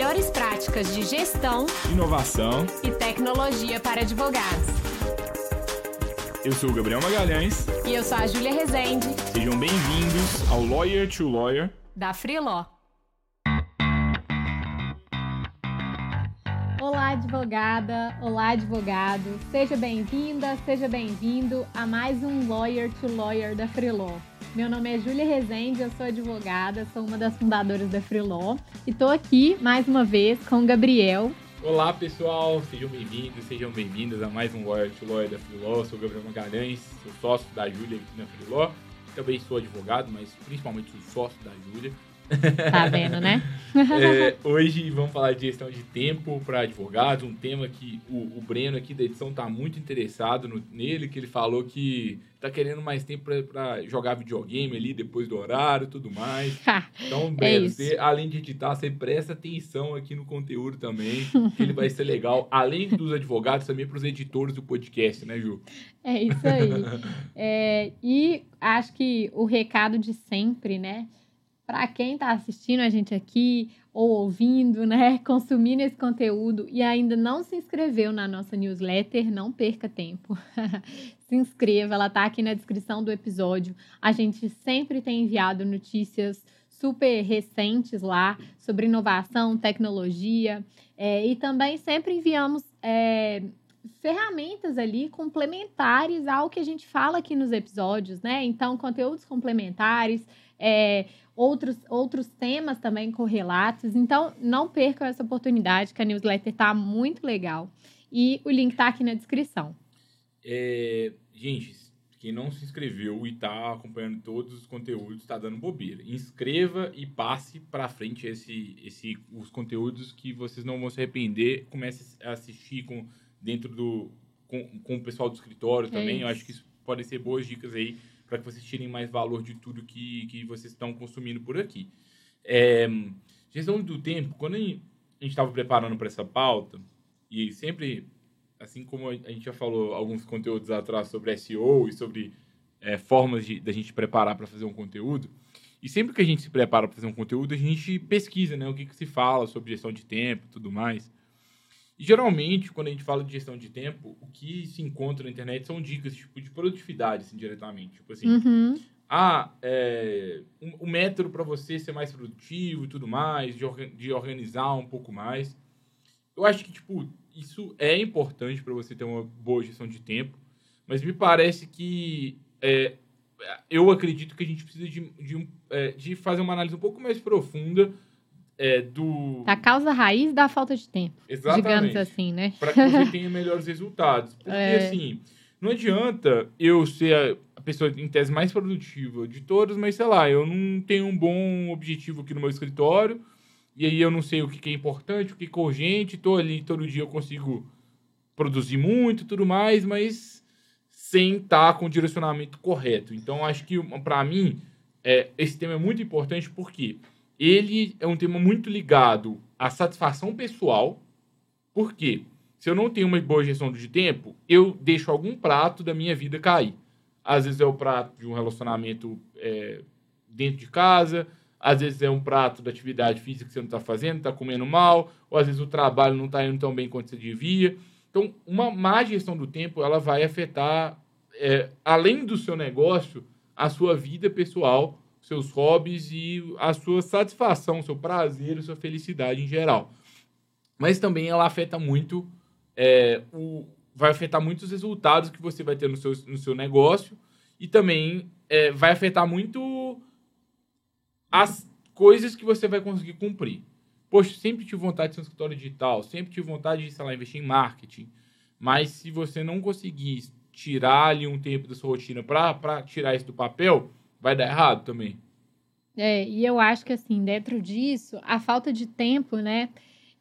melhores práticas de gestão, inovação e tecnologia para advogados. Eu sou o Gabriel Magalhães. E eu sou a Júlia Rezende. Sejam bem-vindos ao Lawyer to Lawyer da Freeló. Advogada! Olá, advogado! Seja bem-vinda, seja bem-vindo a mais um Lawyer to Lawyer da Freeló. Meu nome é Júlia Rezende, eu sou advogada, sou uma das fundadoras da Freeló e estou aqui mais uma vez com o Gabriel. Olá pessoal, sejam bem-vindos, sejam bem-vindas a mais um Lawyer to Lawyer da Freeló. Sou o Gabriel Magalhães, sou sócio da Júlia aqui na Freeló. Também sou advogado, mas principalmente sou sócio da Júlia. Tá vendo, né? é, hoje vamos falar de gestão de tempo para advogados, um tema que o, o, Breno aqui da edição está muito interessado no, nele, que ele falou que está querendo mais tempo para jogar videogame ali depois do horário e tudo mais. Então, é Breno, é você, além de editar, você presta atenção aqui no conteúdo também, que ele vai ser legal, além dos advogados, também para os editores do podcast, né, Ju? É isso aí. é, e acho que o recado de sempre, né? Para quem está assistindo a gente aqui ou ouvindo, né, consumindo esse conteúdo e ainda não se inscreveu na nossa newsletter, não perca tempo. se inscreva, ela está aqui na descrição do episódio. A gente sempre tem enviado notícias super recentes lá sobre inovação, tecnologia é, e também sempre enviamos é, ferramentas ali complementares ao que a gente fala aqui nos episódios, né? Então, conteúdos complementares. É, outros, outros temas também correlatos. Então, não percam essa oportunidade, que a newsletter está muito legal. E o link está aqui na descrição. É, gente, quem não se inscreveu e está acompanhando todos os conteúdos, está dando bobeira. Inscreva e passe para frente esse, esse, os conteúdos que vocês não vão se arrepender. Comece a assistir com, dentro do com, com o pessoal do escritório é também. É Eu acho que isso podem ser boas dicas aí para que vocês tirem mais valor de tudo que, que vocês estão consumindo por aqui. É, gestão do tempo, quando a gente estava preparando para essa pauta, e sempre, assim como a gente já falou alguns conteúdos atrás sobre SEO e sobre é, formas de da gente preparar para fazer um conteúdo, e sempre que a gente se prepara para fazer um conteúdo, a gente pesquisa né, o que, que se fala sobre gestão de tempo tudo mais. E geralmente, quando a gente fala de gestão de tempo, o que se encontra na internet são dicas tipo, de produtividade, assim, diretamente. Tipo assim, uhum. ah, é, um, um método para você ser mais produtivo e tudo mais, de, orga de organizar um pouco mais. Eu acho que, tipo, isso é importante para você ter uma boa gestão de tempo, mas me parece que é, eu acredito que a gente precisa de, de, é, de fazer uma análise um pouco mais profunda é, do. A causa raiz da falta de tempo. Exatamente. Digamos assim, né? Para que você tenha melhores resultados. Porque, é... assim, não adianta eu ser a pessoa em tese mais produtiva de todas, mas sei lá, eu não tenho um bom objetivo aqui no meu escritório, e aí eu não sei o que é importante, o que é urgente, tô ali todo dia eu consigo produzir muito tudo mais, mas sem estar com o direcionamento correto. Então, acho que, para mim, é, esse tema é muito importante porque ele é um tema muito ligado à satisfação pessoal, porque se eu não tenho uma boa gestão de tempo, eu deixo algum prato da minha vida cair. Às vezes é o prato de um relacionamento é, dentro de casa, às vezes é um prato da atividade física que você não está fazendo, está comendo mal, ou às vezes o trabalho não está indo tão bem quanto você devia. Então, uma má gestão do tempo, ela vai afetar, é, além do seu negócio, a sua vida pessoal seus hobbies e a sua satisfação, seu prazer, sua felicidade em geral. Mas também ela afeta muito, é, o, vai afetar muito os resultados que você vai ter no seu, no seu negócio e também é, vai afetar muito as coisas que você vai conseguir cumprir. Poxa, sempre tive vontade de ser um escritório digital, sempre tive vontade de, sei lá, investir em marketing, mas se você não conseguir tirar ali um tempo da sua rotina para tirar isso do papel, vai dar errado também. É, e eu acho que assim, dentro disso, a falta de tempo, né,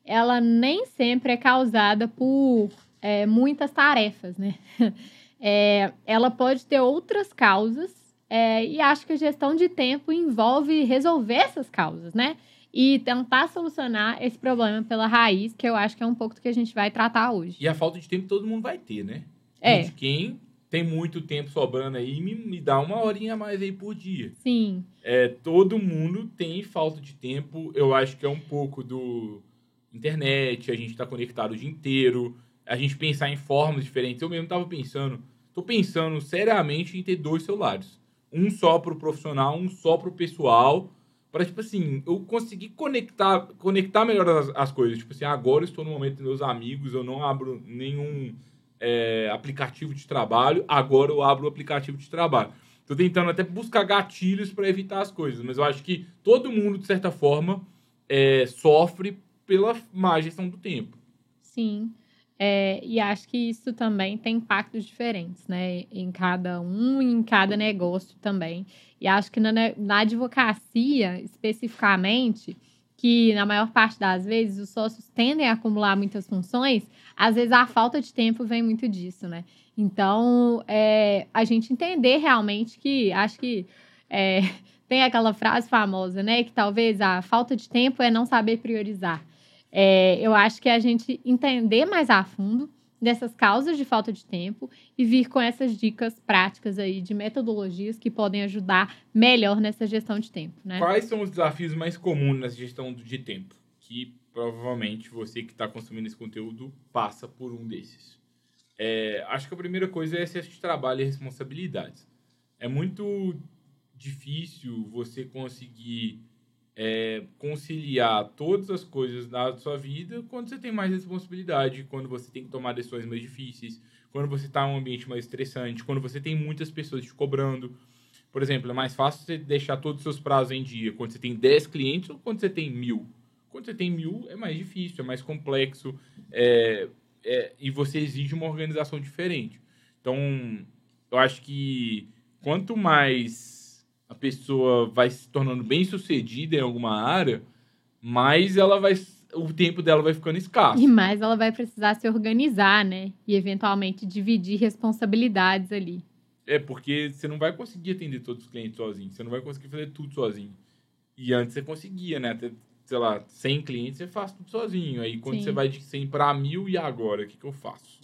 ela nem sempre é causada por é, muitas tarefas, né? É, ela pode ter outras causas, é, e acho que a gestão de tempo envolve resolver essas causas, né? E tentar solucionar esse problema pela raiz, que eu acho que é um pouco do que a gente vai tratar hoje. E a falta de tempo todo mundo vai ter, né? É. De quem tem muito tempo sobrando aí, me, me dá uma horinha a mais aí por dia. Sim. É, todo mundo tem falta de tempo. Eu acho que é um pouco do, internet, a gente está conectado o dia inteiro, a gente pensar em formas diferentes. Eu mesmo estava pensando, estou pensando seriamente em ter dois celulares. Um só para o profissional, um só para o pessoal, para, tipo assim, eu conseguir conectar, conectar melhor as, as coisas. Tipo assim, agora eu estou no momento dos meus amigos, eu não abro nenhum é, aplicativo de trabalho, agora eu abro o aplicativo de trabalho. Estou tentando até buscar gatilhos para evitar as coisas, mas eu acho que todo mundo, de certa forma, é, sofre pela má gestão do tempo. Sim. É, e acho que isso também tem impactos diferentes, né? Em cada um em cada negócio também. E acho que na, na advocacia, especificamente, que na maior parte das vezes os sócios tendem a acumular muitas funções, às vezes a falta de tempo vem muito disso, né? Então, é, a gente entender realmente que acho que é, tem aquela frase famosa, né? Que talvez a falta de tempo é não saber priorizar. É, eu acho que é a gente entender mais a fundo dessas causas de falta de tempo e vir com essas dicas práticas aí de metodologias que podem ajudar melhor nessa gestão de tempo, né? Quais são os desafios mais comuns nessa gestão de tempo? Que provavelmente você que está consumindo esse conteúdo passa por um desses. É, acho que a primeira coisa é excesso de trabalho e responsabilidades. É muito difícil você conseguir é, conciliar todas as coisas da sua vida quando você tem mais responsabilidade, quando você tem que tomar decisões mais difíceis, quando você está em um ambiente mais estressante, quando você tem muitas pessoas te cobrando. Por exemplo, é mais fácil você deixar todos os seus prazos em dia quando você tem 10 clientes ou quando você tem mil. Quando você tem mil, é mais difícil, é mais complexo é, é, e você exige uma organização diferente. Então, eu acho que quanto mais a pessoa vai se tornando bem sucedida em alguma área, mais ela vai o tempo dela vai ficando escasso. E mais ela vai precisar se organizar, né? E eventualmente dividir responsabilidades ali. É, porque você não vai conseguir atender todos os clientes sozinho, você não vai conseguir fazer tudo sozinho. E antes você conseguia, né? Até, sei lá, 100 clientes você faz tudo sozinho. Aí quando Sim. você vai de 100 para mil, e agora? O que, que eu faço?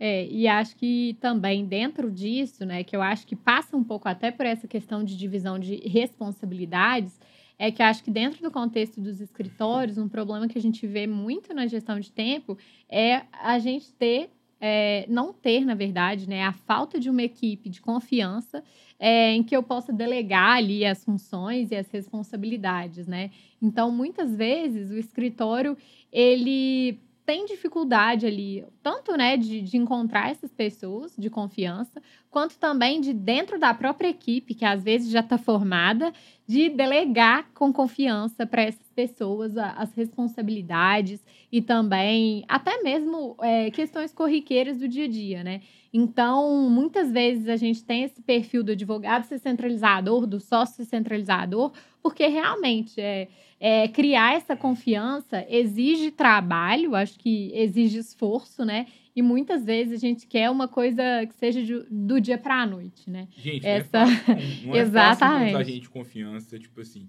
É, e acho que também dentro disso, né, que eu acho que passa um pouco até por essa questão de divisão de responsabilidades, é que acho que dentro do contexto dos escritórios, um problema que a gente vê muito na gestão de tempo é a gente ter, é, não ter, na verdade, né, a falta de uma equipe de confiança é, em que eu possa delegar ali as funções e as responsabilidades, né? Então, muitas vezes, o escritório, ele tem dificuldade ali, tanto né, de, de encontrar essas pessoas de confiança, quanto também de dentro da própria equipe, que às vezes já está formada, de delegar com confiança para essas pessoas as responsabilidades e também até mesmo é, questões corriqueiras do dia a dia, né? Então, muitas vezes a gente tem esse perfil do advogado centralizador, do sócio centralizador, porque realmente é, é, criar essa confiança exige trabalho, acho que exige esforço, né? E muitas vezes a gente quer uma coisa que seja de, do dia para a noite, né? Gente, essa... não é fácil, não é Exatamente. fácil gente confiança, tipo assim.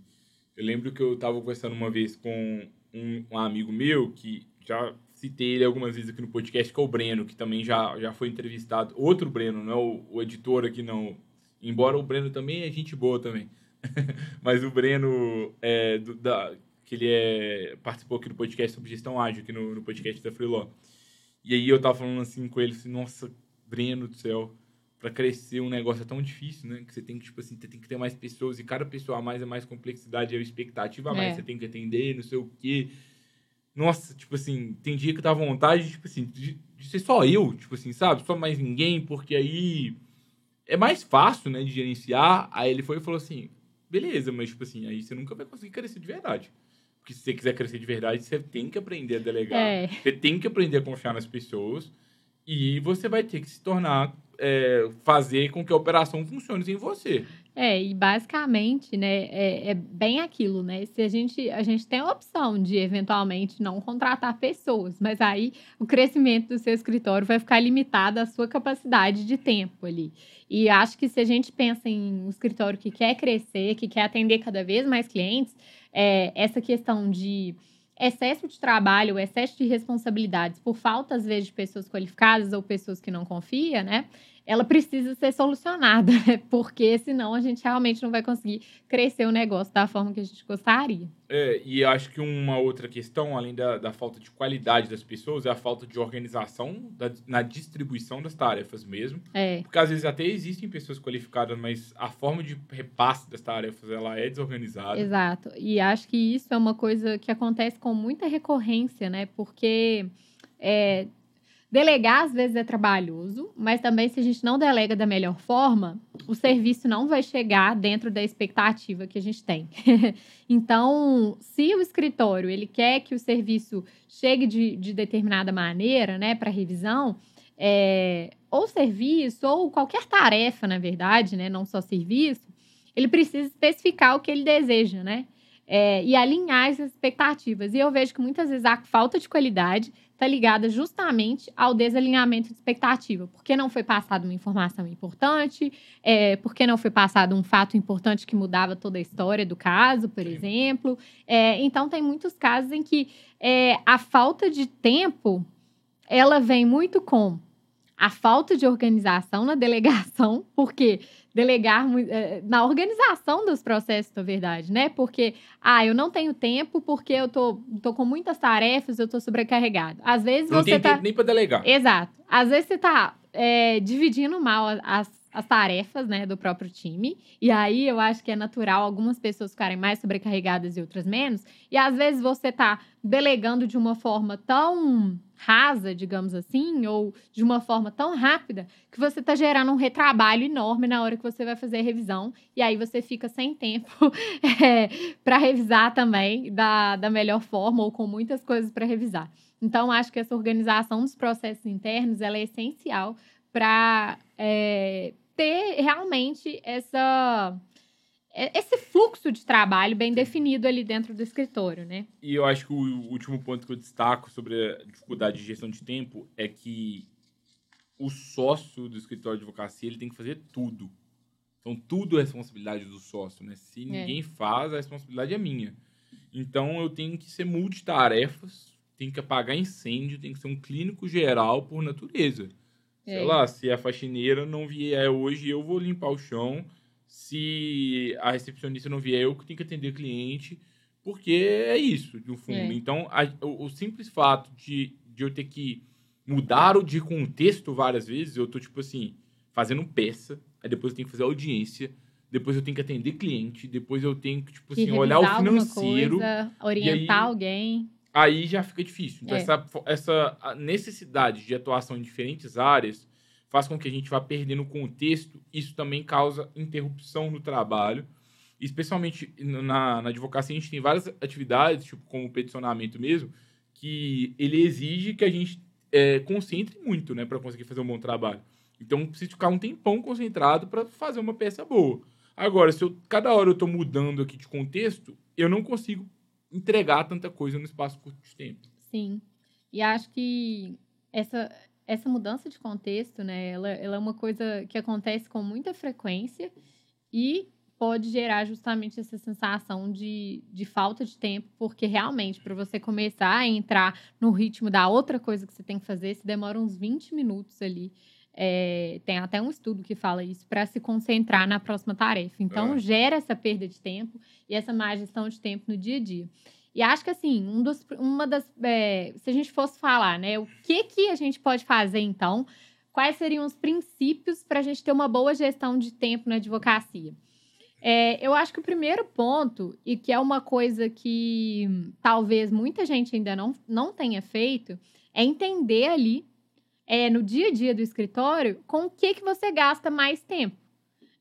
Eu lembro que eu estava conversando uma vez com um, um, amigo meu que já citei ele algumas vezes aqui no podcast, que é o Breno, que também já, já foi entrevistado. Outro Breno, não é o, o editor aqui, não. Embora o Breno também é gente boa também. Mas o Breno, é, do, da, que ele é, participou aqui do podcast sobre gestão ágil, aqui no, no podcast da Freeló. E aí eu tava falando assim com ele, assim, nossa, Breno do céu, para crescer um negócio é tão difícil, né? Que você tem que, tipo assim, tem que ter mais pessoas, e cada pessoa a mais é mais complexidade, é expectativa a mais, é. você tem que atender, não sei o quê. Nossa, tipo assim, tem dia que dá vontade, tipo assim, de, de ser só eu, tipo assim, sabe? Só mais ninguém, porque aí é mais fácil, né, de gerenciar. Aí ele foi e falou assim: beleza, mas, tipo assim, aí você nunca vai conseguir crescer de verdade. Porque se você quiser crescer de verdade, você tem que aprender a delegar. É. Você tem que aprender a confiar nas pessoas. E você vai ter que se tornar, é, fazer com que a operação funcione sem você. É, e basicamente, né, é, é, bem aquilo, né? Se a gente, a gente tem a opção de eventualmente não contratar pessoas, mas aí o crescimento do seu escritório vai ficar limitado à sua capacidade de tempo ali. E acho que se a gente pensa em um escritório que quer crescer, que quer atender cada vez mais clientes, é, essa questão de excesso de trabalho, excesso de responsabilidades por falta, às vezes, de pessoas qualificadas ou pessoas que não confiam, né? Ela precisa ser solucionada, né? porque senão a gente realmente não vai conseguir crescer o negócio da forma que a gente gostaria. É, e acho que uma outra questão, além da, da falta de qualidade das pessoas, é a falta de organização da, na distribuição das tarefas mesmo. É. Porque às vezes até existem pessoas qualificadas, mas a forma de repasse das tarefas ela é desorganizada. Exato. E acho que isso é uma coisa que acontece com muita recorrência, né? Porque é, Delegar, às vezes, é trabalhoso, mas também, se a gente não delega da melhor forma, o serviço não vai chegar dentro da expectativa que a gente tem. então, se o escritório ele quer que o serviço chegue de, de determinada maneira, né, para revisão, é, ou serviço, ou qualquer tarefa, na verdade, né, não só serviço, ele precisa especificar o que ele deseja, né? É, e alinhar essas expectativas. E eu vejo que muitas vezes a falta de qualidade está ligada justamente ao desalinhamento de expectativa. Porque não foi passada uma informação importante, é, porque não foi passado um fato importante que mudava toda a história do caso, por Sim. exemplo. É, então, tem muitos casos em que é, a falta de tempo ela vem muito com a falta de organização na delegação, porque delegar eh, na organização dos processos, na verdade, né? Porque, ah, eu não tenho tempo porque eu tô, tô com muitas tarefas, eu tô sobrecarregado. Às vezes não você tem tá... tempo nem para delegar. Exato. Às vezes você tá é, dividindo mal as, as tarefas, né, do próprio time. E aí eu acho que é natural algumas pessoas ficarem mais sobrecarregadas e outras menos. E às vezes você tá delegando de uma forma tão rasa, digamos assim, ou de uma forma tão rápida, que você está gerando um retrabalho enorme na hora que você vai fazer a revisão, e aí você fica sem tempo é, para revisar também da, da melhor forma, ou com muitas coisas para revisar. Então, acho que essa organização dos processos internos ela é essencial para é, ter realmente essa é, esse fluxo de trabalho bem definido ali dentro do escritório, né? E eu acho que o último ponto que eu destaco sobre a dificuldade de gestão de tempo é que o sócio do escritório de advocacia ele tem que fazer tudo. Então, tudo é responsabilidade do sócio, né? Se é. ninguém é. faz, a responsabilidade é minha. Então, eu tenho que ser multitarefas, tenho que apagar incêndio, tenho que ser um clínico geral por natureza. É. Sei lá, se a faxineira não vier hoje, eu vou limpar o chão se a recepcionista não vier, eu que tenho que atender o cliente, porque é isso, no fundo. É. Então, a, o, o, simples fato de, de eu ter que mudar o de contexto várias vezes, eu tô, tipo assim, fazendo peça, aí depois eu tenho que fazer audiência, depois eu tenho que atender cliente, depois eu tenho que, tipo assim, olhar o financeiro. Coisa, orientar aí, alguém. Aí já fica difícil. Então, é. essa, essa necessidade de atuação em diferentes áreas faz com que a gente vá perdendo o contexto. Isso também causa interrupção no trabalho. Especialmente na, na advocacia, a gente tem várias atividades, tipo como o peticionamento mesmo, que ele exige que a gente é, concentre muito, né, para conseguir fazer um bom trabalho. Então, preciso ficar um tempão concentrado para fazer uma peça boa. Agora, se eu, cada hora eu estou mudando aqui de contexto, eu não consigo entregar tanta coisa no espaço curto de tempo. Sim. E acho que essa, essa mudança de contexto, né, ela, ela é uma coisa que acontece com muita frequência e pode gerar justamente essa sensação de, de falta de tempo, porque realmente, para você começar a entrar no ritmo da outra coisa que você tem que fazer, se demora uns 20 minutos ali. É, tem até um estudo que fala isso, para se concentrar na próxima tarefa. Então, é. gera essa perda de tempo e essa má gestão de tempo no dia a dia. E acho que assim, um dos, uma das. É, se a gente fosse falar, né, o que, que a gente pode fazer então? Quais seriam os princípios para a gente ter uma boa gestão de tempo na advocacia? É, eu acho que o primeiro ponto, e que é uma coisa que talvez muita gente ainda não, não tenha feito, é entender ali, é, no dia a dia do escritório, com o que, que você gasta mais tempo.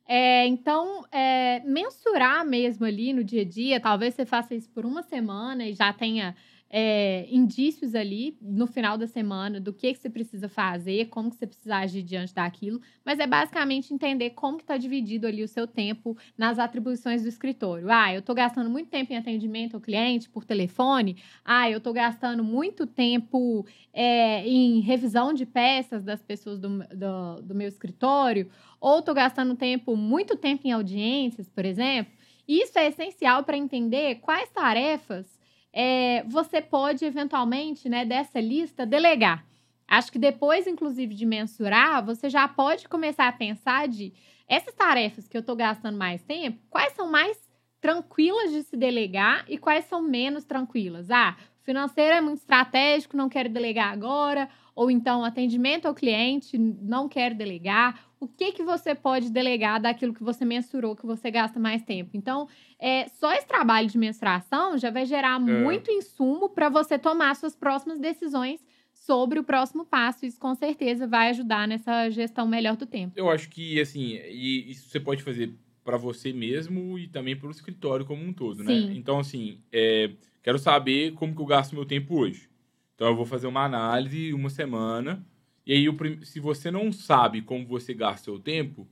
É, então, é, mensurar mesmo ali no dia a dia, talvez você faça isso por uma semana e já tenha é, indícios ali no final da semana do que, que você precisa fazer, como que você precisa agir diante daquilo, mas é basicamente entender como que está dividido ali o seu tempo nas atribuições do escritório. Ah, eu estou gastando muito tempo em atendimento ao cliente por telefone. Ah, eu estou gastando muito tempo é, em revisão de peças das pessoas do, do, do meu escritório. Ou estou gastando tempo, muito tempo em audiências, por exemplo. Isso é essencial para entender quais tarefas é, você pode eventualmente, né, dessa lista, delegar. Acho que depois, inclusive, de mensurar, você já pode começar a pensar de essas tarefas que eu estou gastando mais tempo, quais são mais tranquilas de se delegar e quais são menos tranquilas. Ah, financeiro é muito estratégico, não quero delegar agora, ou então atendimento ao cliente, não quero delegar. O que que você pode delegar daquilo que você mensurou que você gasta mais tempo? Então, é, só esse trabalho de mensuração já vai gerar é. muito insumo para você tomar suas próximas decisões sobre o próximo passo. Isso com certeza vai ajudar nessa gestão melhor do tempo. Eu acho que assim, e isso você pode fazer para você mesmo e também para o escritório como um todo, né? Sim. Então assim, é, Quero saber como que eu gasto meu tempo hoje. Então eu vou fazer uma análise uma semana. E aí, se você não sabe como você gasta seu tempo,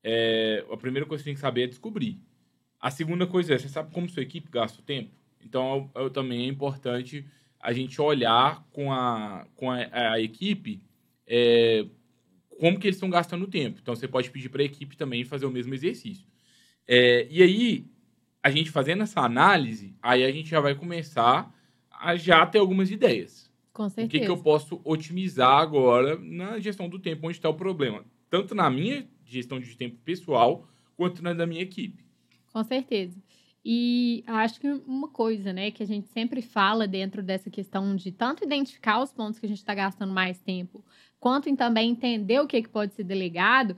é, a primeira coisa que você tem que saber é descobrir. A segunda coisa é, você sabe como sua equipe gasta o tempo? Então, eu, eu, também é importante a gente olhar com a, com a, a equipe é, como que eles estão gastando o tempo. Então, você pode pedir para a equipe também fazer o mesmo exercício. É, e aí, a gente fazendo essa análise, aí a gente já vai começar a já ter algumas ideias. Com certeza. O que, que eu posso otimizar agora na gestão do tempo, onde está o problema. Tanto na minha gestão de tempo pessoal, quanto na da minha equipe. Com certeza. E acho que uma coisa, né, que a gente sempre fala dentro dessa questão de tanto identificar os pontos que a gente está gastando mais tempo, quanto em também entender o que, que pode ser delegado,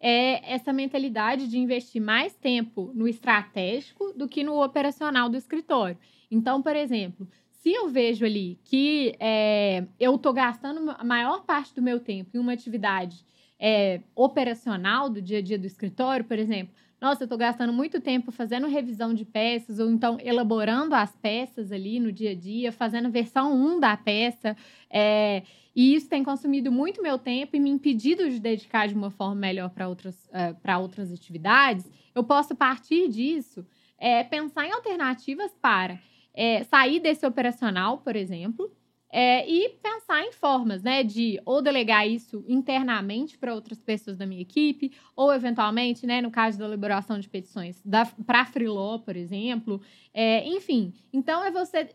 é essa mentalidade de investir mais tempo no estratégico do que no operacional do escritório. Então, por exemplo, se eu vejo ali que é, eu estou gastando a maior parte do meu tempo em uma atividade é, operacional do dia a dia do escritório, por exemplo, nossa, eu estou gastando muito tempo fazendo revisão de peças, ou então elaborando as peças ali no dia a dia, fazendo versão 1 da peça. É, e isso tem consumido muito meu tempo e me impedido de dedicar de uma forma melhor para outras, uh, outras atividades. Eu posso, partir disso, é, pensar em alternativas para é, sair desse operacional, por exemplo, é, e pensar em formas, né, de ou delegar isso internamente para outras pessoas da minha equipe, ou eventualmente, né, no caso da elaboração de petições, para freeló, por exemplo. É, enfim, então é você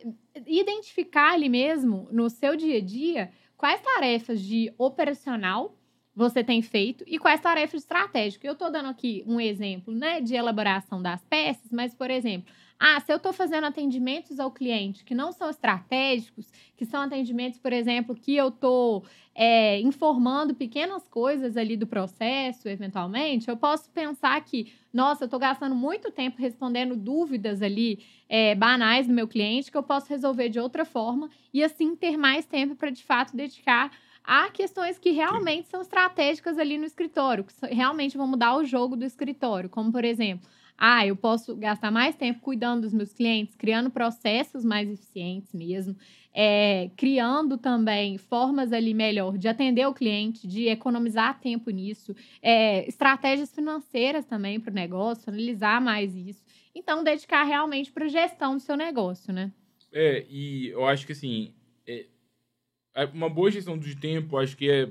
identificar ali mesmo, no seu dia a dia, quais tarefas de operacional você tem feito e quais tarefas estratégicas. Eu estou dando aqui um exemplo né, de elaboração das peças, mas, por exemplo, ah, se eu estou fazendo atendimentos ao cliente que não são estratégicos, que são atendimentos, por exemplo, que eu estou é, informando pequenas coisas ali do processo, eventualmente, eu posso pensar que, nossa, eu estou gastando muito tempo respondendo dúvidas ali é, banais do meu cliente que eu posso resolver de outra forma e assim ter mais tempo para de fato dedicar a questões que realmente são estratégicas ali no escritório, que realmente vão mudar o jogo do escritório, como por exemplo ah, eu posso gastar mais tempo cuidando dos meus clientes, criando processos mais eficientes mesmo, é, criando também formas ali melhor de atender o cliente, de economizar tempo nisso, é, estratégias financeiras também para o negócio, analisar mais isso. Então, dedicar realmente para a gestão do seu negócio, né? É, e eu acho que assim, é, é uma boa gestão de tempo, acho que é.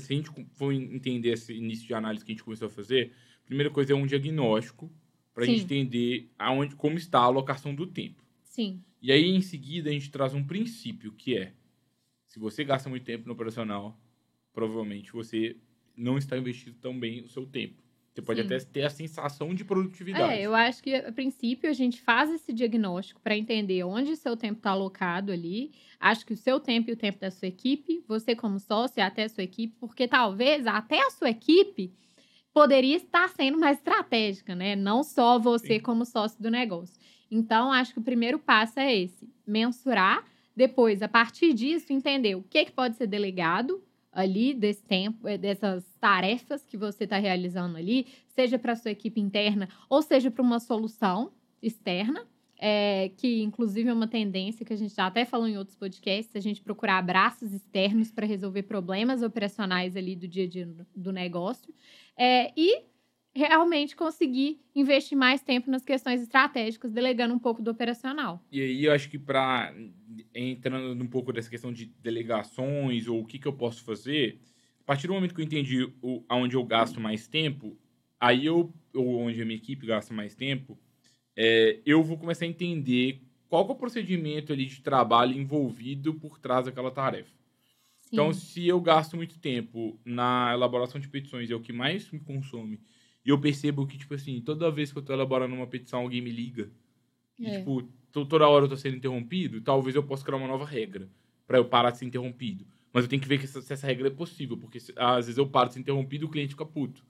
Se a gente for entender esse início de análise que a gente começou a fazer, primeira coisa é um diagnóstico para a gente entender aonde, como está a alocação do tempo. Sim. E aí, em seguida, a gente traz um princípio que é: se você gasta muito tempo no operacional, provavelmente você não está investindo tão bem o seu tempo. Você pode Sim. até ter a sensação de produtividade. É, eu acho que a princípio a gente faz esse diagnóstico para entender onde o seu tempo está alocado ali. Acho que o seu tempo e o tempo da sua equipe, você como sócio, até a sua equipe, porque talvez até a sua equipe poderia estar sendo mais estratégica, né? Não só você Sim. como sócio do negócio. Então, acho que o primeiro passo é esse: mensurar, depois, a partir disso, entender o que, que pode ser delegado ali desse tempo, eh, dessas tarefas que você está realizando ali, seja para a sua equipe interna ou seja para uma solução externa é, que inclusive é uma tendência que a gente já até falou em outros podcasts, a gente procurar abraços externos para resolver problemas operacionais ali do dia a dia do negócio. É, e realmente conseguir investir mais tempo nas questões estratégicas, delegando um pouco do operacional. E aí eu acho que para entrando um pouco dessa questão de delegações ou o que, que eu posso fazer, a partir do momento que eu entendi o, aonde eu gasto mais tempo, aí eu, ou onde a minha equipe gasta mais tempo, é, eu vou começar a entender qual é o procedimento ali de trabalho envolvido por trás daquela tarefa. Então, se eu gasto muito tempo na elaboração de petições, é o que mais me consome, e eu percebo que, tipo assim, toda vez que eu tô elaborando uma petição, alguém me liga, e, É. tipo, to- toda hora eu tô sendo interrompido, talvez eu possa criar uma nova regra para eu parar de ser interrompido. Mas eu tenho que ver que essa, se essa regra é possível, porque se- às vezes eu paro de ser interrompido e o cliente fica puto.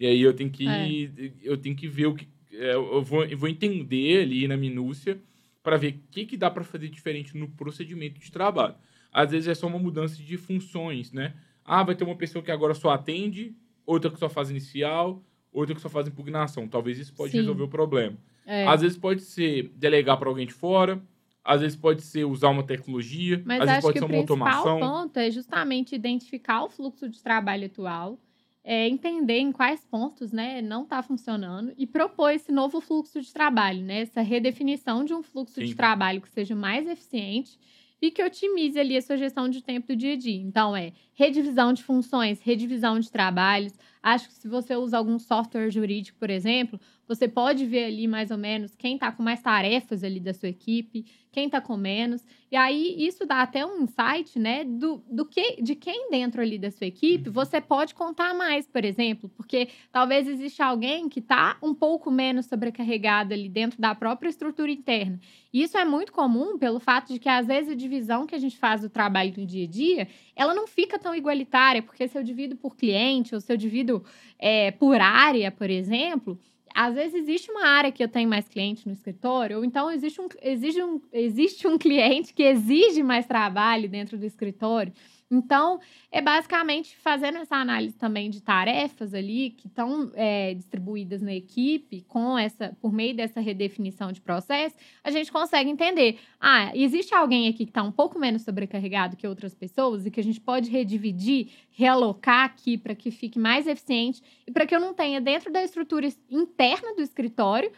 E aí eu tenho que, É. eu tenho que ver o que. É, eu, vou, eu vou entender ali na minúcia para ver o que, que dá para fazer diferente no procedimento de trabalho. Às vezes é só uma mudança de funções, né? Ah, vai ter uma pessoa que agora só atende, outra que só faz inicial, outra que só faz impugnação. Talvez isso pode Sim. resolver o problema. É. Às vezes pode ser delegar para alguém de fora, às vezes pode ser usar uma tecnologia, Mas às vezes acho pode que ser o uma principal automação. ponto é justamente identificar o fluxo de trabalho atual, é, entender em quais pontos né, não está funcionando e propor esse novo fluxo de trabalho, né, essa redefinição de um fluxo de Sim. trabalho que seja mais eficiente e que otimize ali a sua gestão de tempo do dia a dia. Então, é redivisão de funções, redivisão de trabalhos. Acho que se você usa algum software jurídico, por exemplo, você pode ver ali mais ou menos quem está com mais tarefas ali da sua equipe, quem está com menos. E aí isso dá até um insight, né, do, do que, de quem dentro ali da sua equipe você pode contar mais, por exemplo, porque talvez exista alguém que está um pouco menos sobrecarregado ali dentro da própria estrutura interna. E isso é muito comum pelo fato de que às vezes a divisão que a gente faz do trabalho no dia a dia, ela não fica tão igualitária, porque se eu divido por cliente ou se eu divido é, por área, por exemplo, às vezes existe uma área que eu tenho mais cliente no escritório, ou então existe um, exige um, existe um cliente que exige mais trabalho dentro do escritório. Então, é basicamente fazendo essa análise também de tarefas ali que estão é, distribuídas na equipe, com essa, por meio dessa redefinição de processo, a gente consegue entender. Ah, existe alguém aqui que está um pouco menos sobrecarregado que outras pessoas e que a gente pode redividir, realocar aqui para que fique mais eficiente e para que eu não tenha dentro da estrutura interna do escritório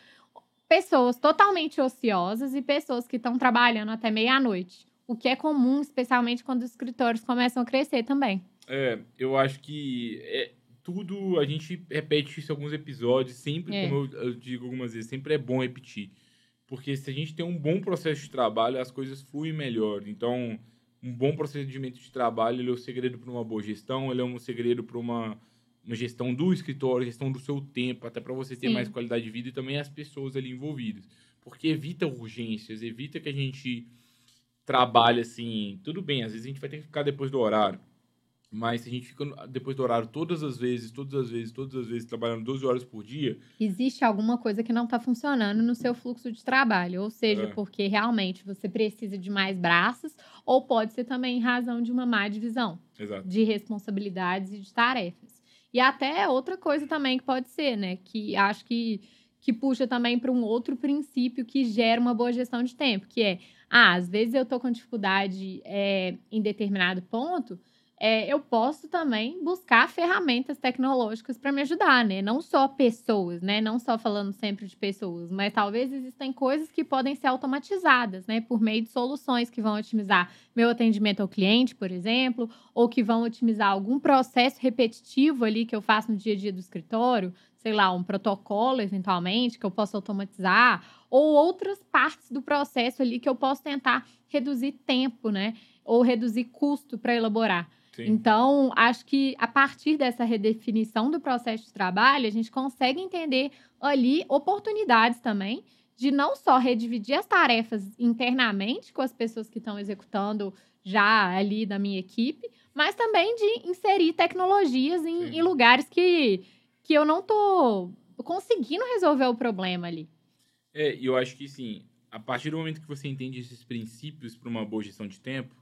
pessoas totalmente ociosas e pessoas que estão trabalhando até meia-noite. O que é comum, especialmente quando os escritórios começam a crescer também. É, eu acho que é, tudo a gente repete isso em alguns episódios, sempre, É. como eu, eu digo algumas vezes, sempre é bom repetir. Porque se a gente tem um bom processo de trabalho, as coisas fluem melhor. Então, um bom procedimento de trabalho ele é o segredo para uma boa gestão, ele é um segredo para uma, uma gestão do escritório, gestão do seu tempo, até para você ter Sim. mais qualidade de vida e também as pessoas ali envolvidas. Porque evita urgências, evita que a gente trabalhe assim. Tudo bem, às vezes a gente vai ter que ficar depois do horário. Mas se a gente fica depois do horário todas as vezes, todas as vezes, todas as vezes, trabalhando 12 horas por dia, Existe alguma coisa que não está funcionando no seu fluxo de trabalho, ou seja, É. porque realmente você precisa de mais braços, ou pode ser também em razão de uma má divisão. exato. de responsabilidades e de tarefas. E até outra coisa também que pode ser, né? Que acho que, que puxa também para um outro princípio que gera uma boa gestão de tempo, que é, ah, às vezes eu tô com dificuldade é, em determinado ponto, é, eu posso também buscar ferramentas tecnológicas para me ajudar, né? Não só pessoas, né? Não só falando sempre de pessoas, mas talvez existem coisas que podem ser automatizadas, né? Por meio de soluções que vão otimizar meu atendimento ao cliente, por exemplo, ou que vão otimizar algum processo repetitivo ali que eu faço no dia a dia do escritório, sei lá, um protocolo eventualmente que eu posso automatizar, ou outras partes do processo ali que eu posso tentar reduzir tempo, né? Ou reduzir custo para elaborar. Sim. Então, acho que a partir dessa redefinição do processo de trabalho, a gente consegue entender ali oportunidades também de não só redividir as tarefas internamente com as pessoas que estão executando já ali da minha equipe, mas também de inserir tecnologias em, em lugares que, que eu não tô conseguindo resolver o problema ali. É, e eu acho que, sim, a partir do momento que você entende esses princípios para uma boa gestão de tempo,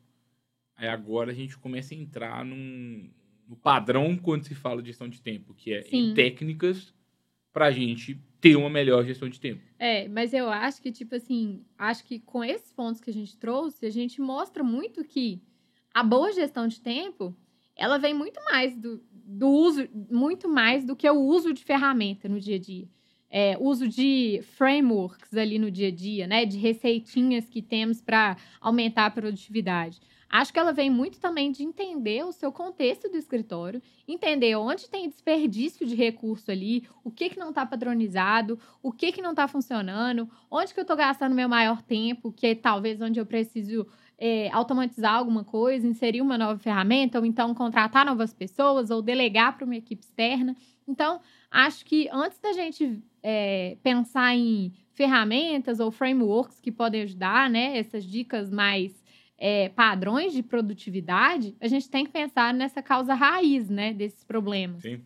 aí agora a gente começa a entrar num, no padrão quando se fala de gestão de tempo, que é em técnicas para a gente ter uma melhor gestão de tempo. É, mas eu acho que, tipo assim, acho que com esses pontos que a gente trouxe, a gente mostra muito que a boa gestão de tempo, ela vem muito mais do, do uso, muito mais do que o uso de ferramenta no dia a dia. É, uso de frameworks ali no dia a dia, né? De receitinhas que temos para aumentar a produtividade. Acho que ela vem muito também de entender o seu contexto do escritório, entender onde tem desperdício de recurso ali, o que, que não está padronizado, o que, que não está funcionando, onde que eu estou gastando meu maior tempo, que é talvez onde eu preciso é, automatizar alguma coisa, inserir uma nova ferramenta, ou então contratar novas pessoas, ou delegar para uma equipe externa. Então, acho que antes da gente é, pensar em ferramentas ou frameworks que podem ajudar, né, essas dicas mais é, padrões de produtividade, a gente tem que pensar nessa causa raiz, né, desses problemas. Sim.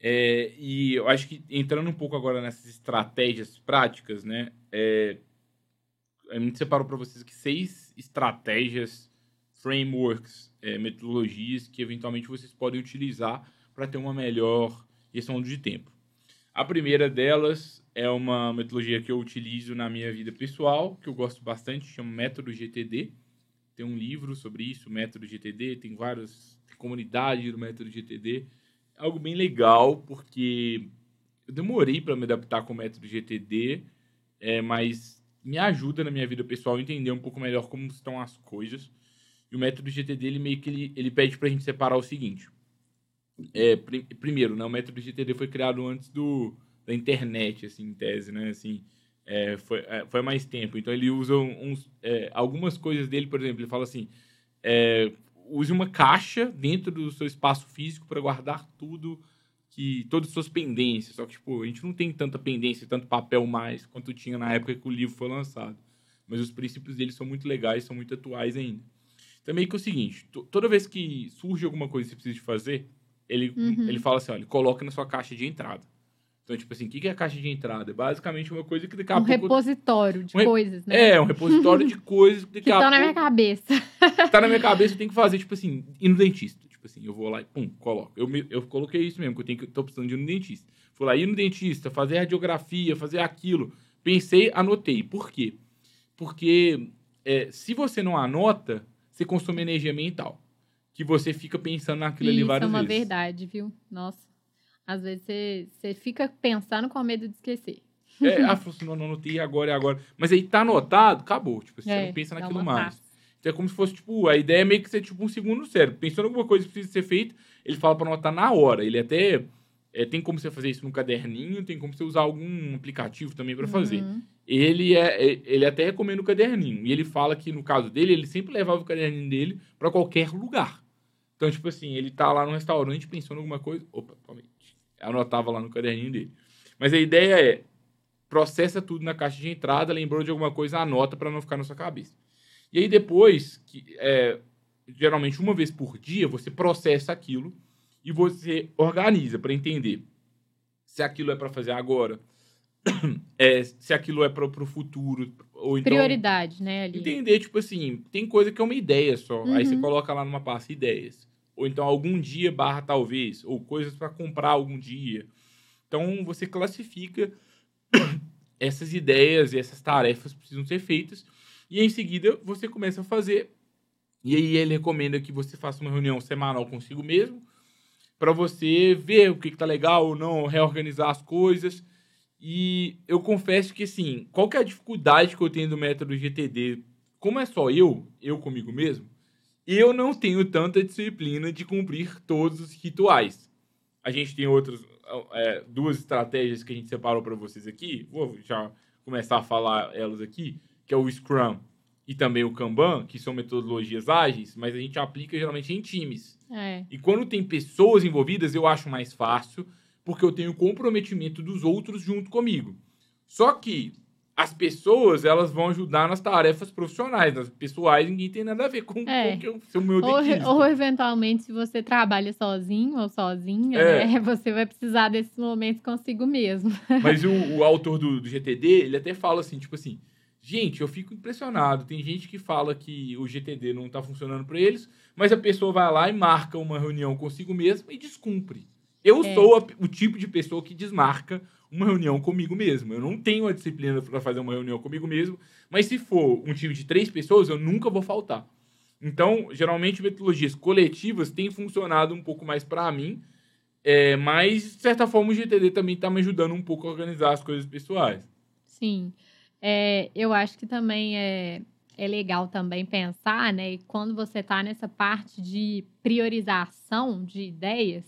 É, e eu acho que entrando um pouco agora nessas estratégias práticas, né, é, a gente separou para vocês aqui seis estratégias, frameworks, é, metodologias que eventualmente vocês podem utilizar para ter uma melhor gestão de tempo. A primeira delas é uma metodologia que eu utilizo na minha vida pessoal, que eu gosto bastante, chama Método GTD. Tem um livro sobre isso, Método GTD, tem várias tem comunidade do Método GTD. É algo bem legal, porque eu demorei para me adaptar com o Método GTD, é, mas me ajuda na minha vida pessoal a entender um pouco melhor como estão as coisas. E o Método GTD, ele meio que ele, ele pede para a gente separar o seguinte. É, pr primeiro, né, o Método GTD foi criado antes do, da internet, assim, em tese, né? Assim, é, foi, é, foi mais tempo. Então ele usa uns, é, algumas coisas dele, por exemplo, ele fala assim: é, use uma caixa dentro do seu espaço físico para guardar tudo que todas as suas pendências. Só que tipo, a gente não tem tanta pendência, tanto papel mais quanto tinha na época que o livro foi lançado. Mas os princípios dele são muito legais, são muito atuais ainda. Também que é o seguinte, toda vez que surge alguma coisa que você precisa de fazer, ele, uhum. ele fala assim, olha, coloca na sua caixa de entrada. Então, tipo assim, o que é a caixa de entrada? É basicamente uma coisa que daqui a um pouco... repositório de um coisas, né? É, um repositório de coisas que daqui que a estão na minha cabeça. tá na minha cabeça, eu tenho que fazer, tipo assim, ir no dentista. Tipo assim, eu vou lá e pum, coloco. Eu, me, eu coloquei isso mesmo, que eu tenho que, tô precisando de ir no dentista. Fui lá, ir no dentista, fazer radiografia, fazer aquilo. Pensei, anotei. Por quê? Porque é, se você não anota, você consome energia mental. Que você fica pensando naquilo isso ali várias vezes. Isso é uma verdade, viu? Nossa. Às vezes você, você fica pensando com medo de esquecer. É, ah, falou assim, não, não anotei agora, é agora. Mas aí tá anotado, acabou. Tipo, você é, não pensa naquilo mais. Então é como se fosse, tipo, a ideia é meio que ser tipo um segundo cérebro. Pensando em alguma coisa que precisa ser feita, ele fala para anotar na hora. Ele até. É, tem como você fazer isso no caderninho, tem como você usar algum aplicativo também para fazer. Uhum. Ele, é, é, ele até recomenda o caderninho. E ele fala que, no caso dele, ele sempre levava o caderninho dele para qualquer lugar. Então, tipo assim, ele tá lá no restaurante pensando em alguma coisa. Opa, aí anotava lá no caderninho dele. Mas a ideia é processa tudo na caixa de entrada, lembrou de alguma coisa, anota para não ficar na sua cabeça. E aí depois, que é, geralmente uma vez por dia, você processa aquilo e você organiza para entender se aquilo é para fazer agora, é, se aquilo é para o futuro. Ou então, Prioridade, né? Ali. Entender, tipo assim, tem coisa que é uma ideia só. Uhum. Aí você uhum. coloca lá numa pasta ideias ou então algum dia barra talvez, ou coisas para comprar algum dia. Então você classifica essas ideias e essas tarefas precisam ser feitas e em seguida você começa a fazer. E aí ele recomenda que você faça uma reunião semanal consigo mesmo para você ver o que está legal ou não, reorganizar as coisas. E eu confesso que, assim, qual que é a dificuldade que eu tenho do método GTD? Como é só eu, eu comigo mesmo, eu não tenho tanta disciplina de cumprir todos os rituais. A gente tem outras é, duas estratégias que a gente separou para vocês aqui. Vou já começar a falar elas aqui, que é o Scrum e também o Kanban, que são metodologias ágeis, mas a gente aplica geralmente em times. É. E quando tem pessoas envolvidas, eu acho mais fácil, porque eu tenho o comprometimento dos outros junto comigo. Só que as pessoas elas vão ajudar nas tarefas profissionais, nas pessoais, ninguém tem nada a ver com, é. com o seu meu ou, ou, eventualmente, se você trabalha sozinho ou sozinha, é. né, você vai precisar desses momentos consigo mesmo. Mas o, o autor do, do, GTD, ele até fala assim, tipo assim, gente, eu fico impressionado. Tem gente que fala que o GTD não está funcionando para eles, mas a pessoa vai lá e marca uma reunião consigo mesma e descumpre. Eu é. sou a, o tipo de pessoa que desmarca uma reunião comigo mesmo. Eu não tenho a disciplina para fazer uma reunião comigo mesmo, mas se for um time de três pessoas, eu nunca vou faltar. Então, geralmente, metodologias coletivas têm funcionado um pouco mais para mim, é, mas, de certa forma, o GTD também está me ajudando um pouco a organizar as coisas pessoais. Sim. É, eu acho que também é, é legal também pensar, né? Quando você está nessa parte de priorização de ideias,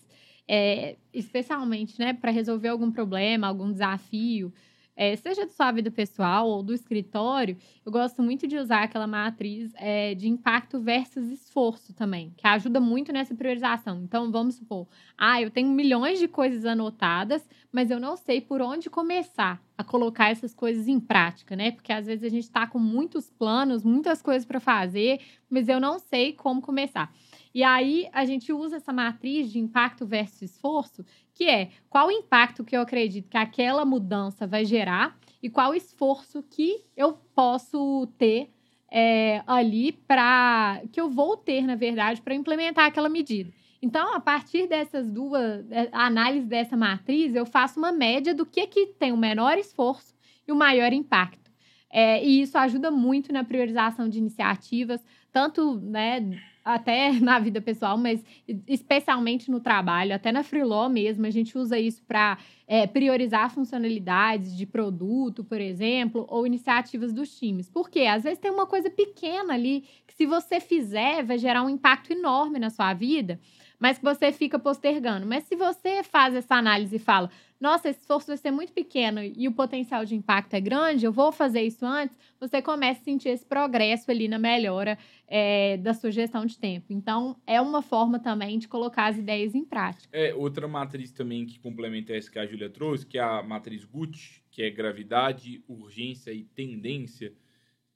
é, especialmente né, para resolver algum problema, algum desafio, é, seja da sua vida pessoal ou do escritório, eu gosto muito de usar aquela matriz é, de impacto versus esforço também, que ajuda muito nessa priorização. Então, vamos supor, ah, eu tenho milhões de coisas anotadas, mas eu não sei por onde começar a colocar essas coisas em prática, né? Porque às vezes a gente está com muitos planos, muitas coisas para fazer, mas eu não sei como começar. E aí a gente usa essa matriz de impacto versus esforço, que é qual o impacto que eu acredito que aquela mudança vai gerar e qual o esforço que eu posso ter é, ali para que eu vou ter, na verdade, para implementar aquela medida. Então, a partir dessas duas, é, a análise dessa matriz, eu faço uma média do que, que tem o menor esforço e o maior impacto. É, e isso ajuda muito na priorização de iniciativas, tanto né, até na vida pessoal, mas especialmente no trabalho, até na Freeló mesmo, a gente usa isso para é, priorizar funcionalidades de produto, por exemplo, ou iniciativas dos times. Porque às vezes tem uma coisa pequena ali que, se você fizer, vai gerar um impacto enorme na sua vida, mas que você fica postergando. Mas se você faz essa análise e fala, nossa, esse esforço vai ser muito pequeno e o potencial de impacto é grande, eu vou fazer isso antes, você começa a sentir esse progresso ali na melhora é, da sua gestão de tempo. Então, é uma forma também de colocar as ideias em prática. É, outra matriz também que complementa essa que a Júlia trouxe, que é a matriz GUT, que é gravidade, urgência e tendência,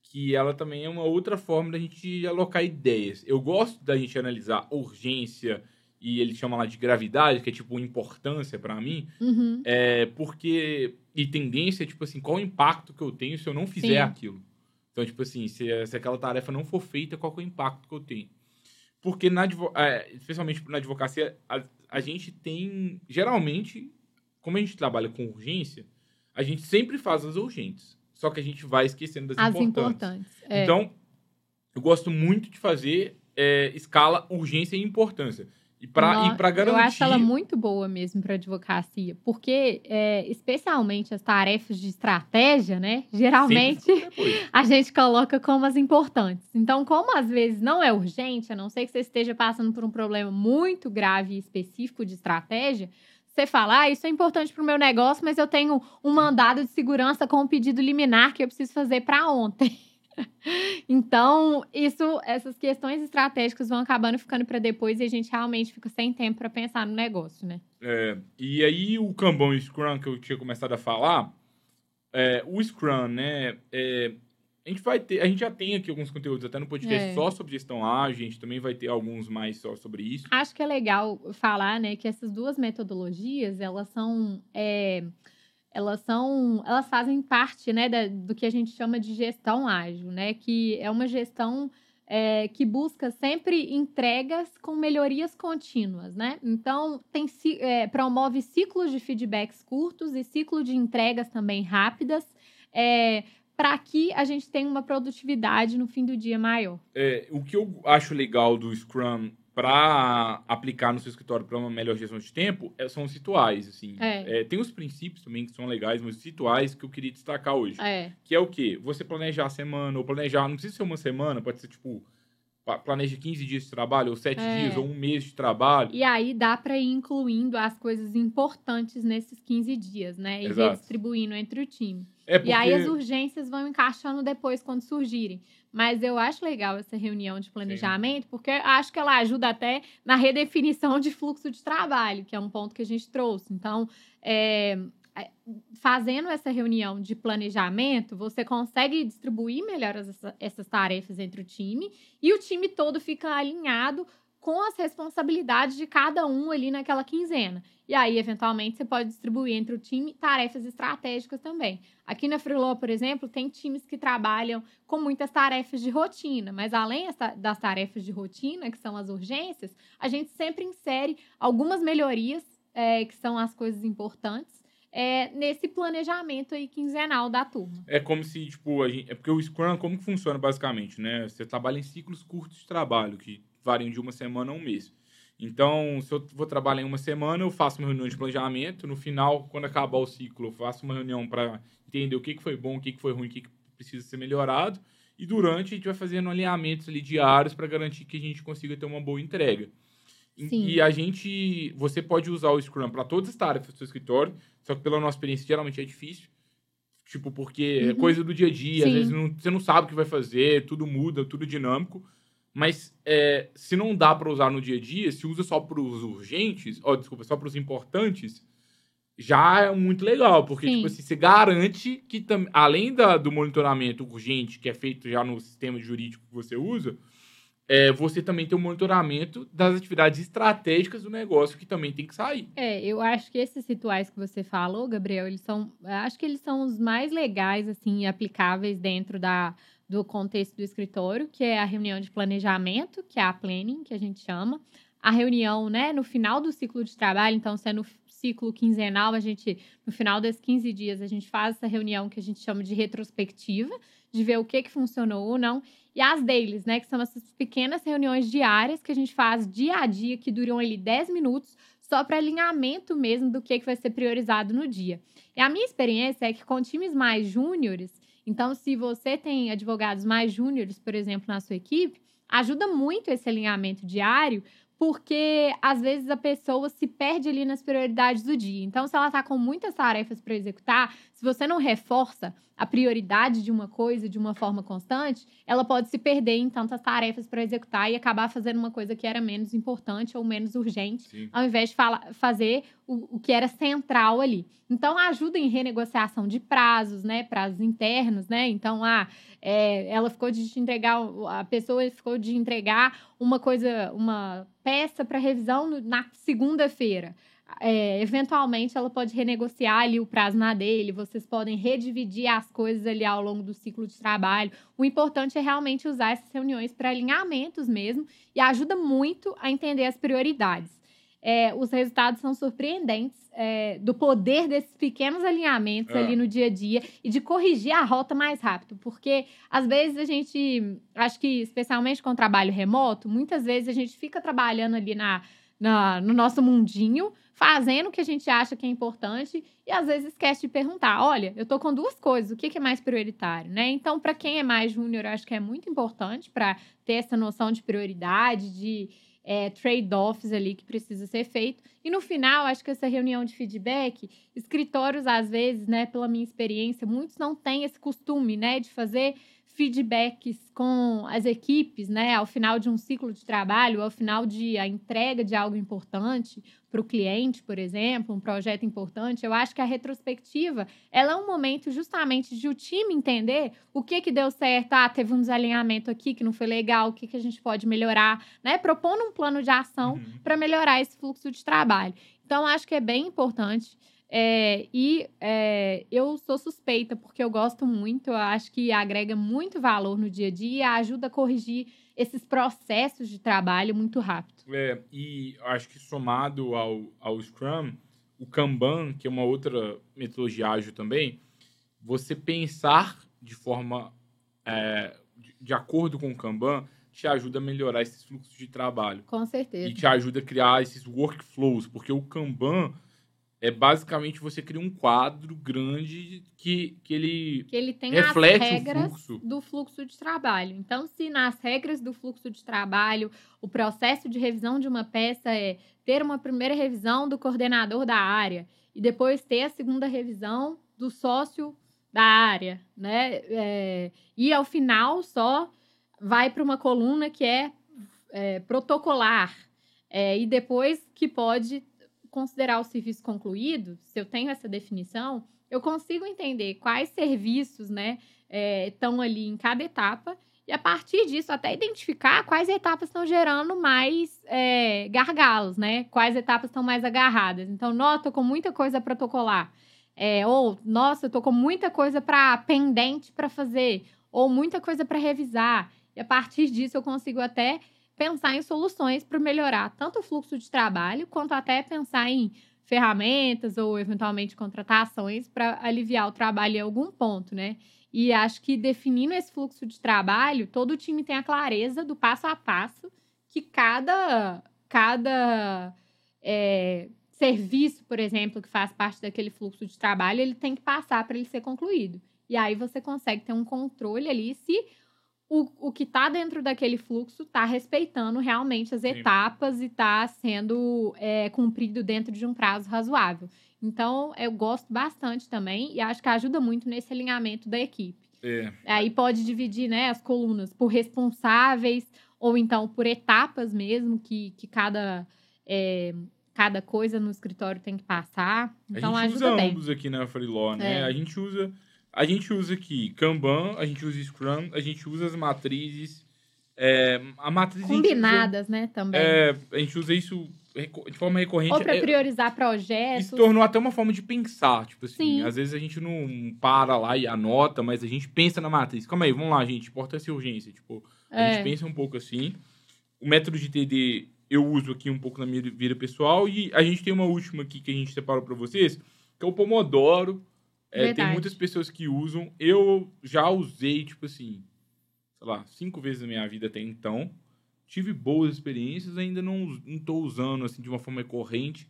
que ela também é uma outra forma da gente alocar ideias. Eu gosto da gente analisar urgência, e ele chama lá de gravidade, que é tipo importância para mim, uhum. é porque e tendência, tipo assim, qual o impacto que eu tenho se eu não fizer Sim. aquilo. Então, tipo assim, se, se aquela tarefa não for feita, qual é o impacto que eu tenho? Porque, na, é, especialmente na advocacia, a, a gente tem, geralmente, como a gente trabalha com urgência, a gente sempre faz as urgentes. Só que a gente vai esquecendo das as importantes. importantes é. Então, eu gosto muito de fazer é, escala urgência e importância. E para garantir. Eu acho ela muito boa mesmo para advocacia, porque, é, especialmente as tarefas de estratégia, né? Geralmente a gente coloca como as importantes. Então, como às vezes não é urgente, a não ser que você esteja passando por um problema muito grave e específico de estratégia, você fala, ah, isso é importante para o meu negócio, mas eu tenho um mandado de segurança com um pedido liminar que eu preciso fazer para ontem. então, isso, essas questões estratégicas vão acabando ficando para depois e a gente realmente fica sem tempo para pensar no negócio, né? É, e aí o Kanban e o Scrum que eu tinha começado a falar, é, o Scrum, né? É, a gente vai ter, a gente já tem aqui alguns conteúdos até no podcast é. só sobre gestão ágil, a gente também vai ter alguns mais só sobre isso. Acho que é legal falar, né, que essas duas metodologias, elas são é, elas são, elas fazem parte, né, da, do que a gente chama de gestão ágil, né, que é uma gestão é, que busca sempre entregas com melhorias contínuas, né? Então tem é, promove ciclos de feedbacks curtos e ciclo de entregas também rápidas. É, para que a gente tenha uma produtividade no fim do dia maior. É, o que eu acho legal do Scrum para aplicar no seu escritório para uma melhor gestão de tempo é, são os rituais, assim. É. É, tem os princípios também que são legais, mas os rituais que eu queria destacar hoje. É. Que é o quê? Você planejar a semana, ou planejar, não precisa ser uma semana, pode ser tipo planeja 15 dias de trabalho, ou 7 é. dias, ou um mês de trabalho. E aí dá para ir incluindo as coisas importantes nesses 15 dias, né? E Exato. redistribuindo entre o time. É porque... E aí as urgências vão encaixando depois quando surgirem. Mas eu acho legal essa reunião de planejamento, Sim. porque acho que ela ajuda até na redefinição de fluxo de trabalho, que é um ponto que a gente trouxe. Então, é, é fazendo essa reunião de planejamento, você consegue distribuir melhor essa, essas tarefas entre o time e o time todo fica alinhado com as responsabilidades de cada um ali naquela quinzena. E aí, eventualmente, você pode distribuir entre o time tarefas estratégicas também. Aqui na Freeló, por exemplo, tem times que trabalham com muitas tarefas de rotina, mas além das tarefas de rotina, que são as urgências, a gente sempre insere algumas melhorias, é, que são as coisas importantes, é, nesse planejamento aí quinzenal da turma. É como se, tipo, a gente, é porque o Scrum, como que funciona basicamente, né? Você trabalha em ciclos curtos de trabalho, que variam de uma semana a um mês. Então, se eu vou trabalhar em uma semana, eu faço uma reunião de planejamento. No final, quando acabar o ciclo, eu faço uma reunião para entender o que, que foi bom, o que, que foi ruim, o que, que precisa ser melhorado. E durante, a gente vai fazendo alinhamentos ali diários para garantir que a gente consiga ter uma boa entrega. Sim. E a gente, você pode usar o Scrum para todas as tarefas do seu escritório, só que pela nossa experiência geralmente é difícil Tipo, porque é Uhum. coisa do dia a dia, às Sim. vezes não- você não sabe o que vai fazer, tudo muda, tudo dinâmico. Mas é, se não dá pra usar no dia a dia, se usa só pros urgentes, ó, desculpa, só pros importantes, já é muito legal, porque, Sim. tipo assim, você garante que, tam- além da, do monitoramento urgente, que é feito já no sistema jurídico que você usa, é, você também tem o monitoramento das atividades estratégicas do negócio, que também tem que sair. É, eu acho que esses rituais que você falou, Gabriel, eles são. Acho que eles são os mais legais, assim, e aplicáveis dentro da, do contexto do escritório, que é a reunião de planejamento, que é a planning, que a gente chama. A reunião, né, no final do ciclo de trabalho, então, se é no ciclo quinzenal, a gente, no final desses 15 dias, a gente faz essa reunião que a gente chama de retrospectiva, de ver o que, que funcionou ou não. E as dailies, né, que são essas pequenas reuniões diárias que a gente faz dia a dia, que duram ali 10 minutos, só para alinhamento mesmo do que, que vai ser priorizado no dia. E a minha experiência é que com times mais júniores, então se você tem advogados mais júniores, por exemplo, na sua equipe, ajuda muito esse alinhamento diário, porque às vezes a pessoa se perde ali nas prioridades do dia. Então, se ela está com muitas tarefas para executar, se você não reforça a prioridade de uma coisa de uma forma constante, ela pode se perder em tantas tarefas para executar e acabar fazendo uma coisa que era menos importante ou menos urgente Sim. ao invés de fala- fazer o, o que era central ali. Então, ajuda em renegociação de prazos, né? Prazos internos, né? Então, ah, é, ela ficou de te entregar, a pessoa ficou de entregar uma coisa, uma peça para revisão na segunda-feira. É, eventualmente, ela pode renegociar ali o prazo na dele, vocês podem redividir as coisas ali ao longo do ciclo de trabalho. O importante é realmente usar essas reuniões para alinhamentos mesmo e ajuda muito a entender as prioridades é, os resultados são surpreendentes é, do poder desses pequenos alinhamentos É. ali no dia a dia e de corrigir a rota mais rápido. Porque, às vezes, a gente, acho que especialmente com o trabalho remoto, muitas vezes a gente fica trabalhando ali na, na- no nosso mundinho, fazendo o que a gente acha que é importante e às vezes esquece de perguntar: olha, eu tô com duas coisas, o que, que é mais prioritário, né? Então, para quem é mais júnior, acho que é muito importante para ter essa noção de prioridade, de é, trade-offs ali que precisa ser feito. E no final, acho que essa reunião de feedback, escritórios, às vezes, né, pela minha experiência, muitos não têm esse costume, né, de fazer feedbacks com as equipes, né, ao final de um ciclo de trabalho, ao final de a entrega de algo importante para o cliente, por exemplo, um projeto importante. Eu acho que a retrospectiva, ela é um momento justamente de o time entender o que que deu certo, ah, teve um desalinhamento aqui que não foi legal, o que que a gente pode melhorar, né, propondo um plano de ação Uhum. para melhorar esse fluxo de trabalho. Então, acho que é bem importante. É, e é, eu sou suspeita, porque eu gosto muito, eu acho que agrega muito valor no dia a dia e ajuda a corrigir esses processos de trabalho muito rápido. É, e acho que somado ao, ao Scrum, o Kanban, que é uma outra metodologia ágil também, você pensar de forma é, de, de acordo com o Kanban te ajuda a melhorar esses fluxos de trabalho. Com certeza. E te ajuda a criar esses workflows, porque o Kanban é basicamente você cria um quadro grande que, que ele que ele tem reflete as o regras fluxo. do fluxo de trabalho. Então, se nas regras do fluxo de trabalho, o processo de revisão de uma peça é ter uma primeira revisão do coordenador da área e depois ter a segunda revisão do sócio da área, né? É, e ao final só vai para uma coluna que é, é, protocolar é, e depois que pode considerar o serviço concluído, se eu tenho essa definição, eu consigo entender quais serviços né, estão ali em cada etapa e, a partir disso, até identificar quais etapas estão gerando mais é, gargalos, né? Quais etapas estão mais agarradas. Então, nossa, tô com muita coisa a protocolar. É, ou, nossa, tô com muita coisa para pendente para fazer. Ou muita coisa para revisar. E, a partir disso, eu consigo até pensar em soluções para melhorar tanto o fluxo de trabalho, quanto até pensar em ferramentas ou eventualmente contratações para aliviar o trabalho em algum ponto, né? E acho que definindo esse fluxo de trabalho, todo time tem a clareza do passo a passo que cada, cada é, serviço, por exemplo, que faz parte daquele fluxo de trabalho, ele tem que passar para ele ser concluído. E aí você consegue ter um controle ali se o, o que está dentro daquele fluxo está respeitando realmente as Sim. etapas e está sendo é, cumprido dentro de um prazo razoável. Então, eu gosto bastante também e acho que ajuda muito nesse alinhamento da equipe. É, Aí pode dividir né, as colunas por responsáveis ou então por etapas mesmo que, que cada, é, cada coisa no escritório tem que passar. Então a gente usa bem. ambos aqui na Freeló, né? É. A gente usa a gente usa aqui Kanban, a gente usa Scrum, a gente usa as matrizes. é, a matriz a gente usa- Combinadas, né, também. é, a gente usa isso de forma recorrente. ou para É, priorizar projetos. isso tornou até uma forma de pensar, tipo assim, Sim. às vezes a gente não para lá e anota, mas a gente pensa na matriz. Calma aí, vamos lá, gente, importância e urgência, tipo, a É. gente pensa um pouco assim. O método de TD eu uso aqui um pouco na minha vida pessoal e a gente tem uma última aqui que a gente separou para vocês, que é o Pomodoro. É, tem muitas pessoas que usam. Eu já usei, tipo assim, sei lá, cinco vezes na minha vida até então. Tive boas experiências, ainda não estou usando assim de uma forma recorrente.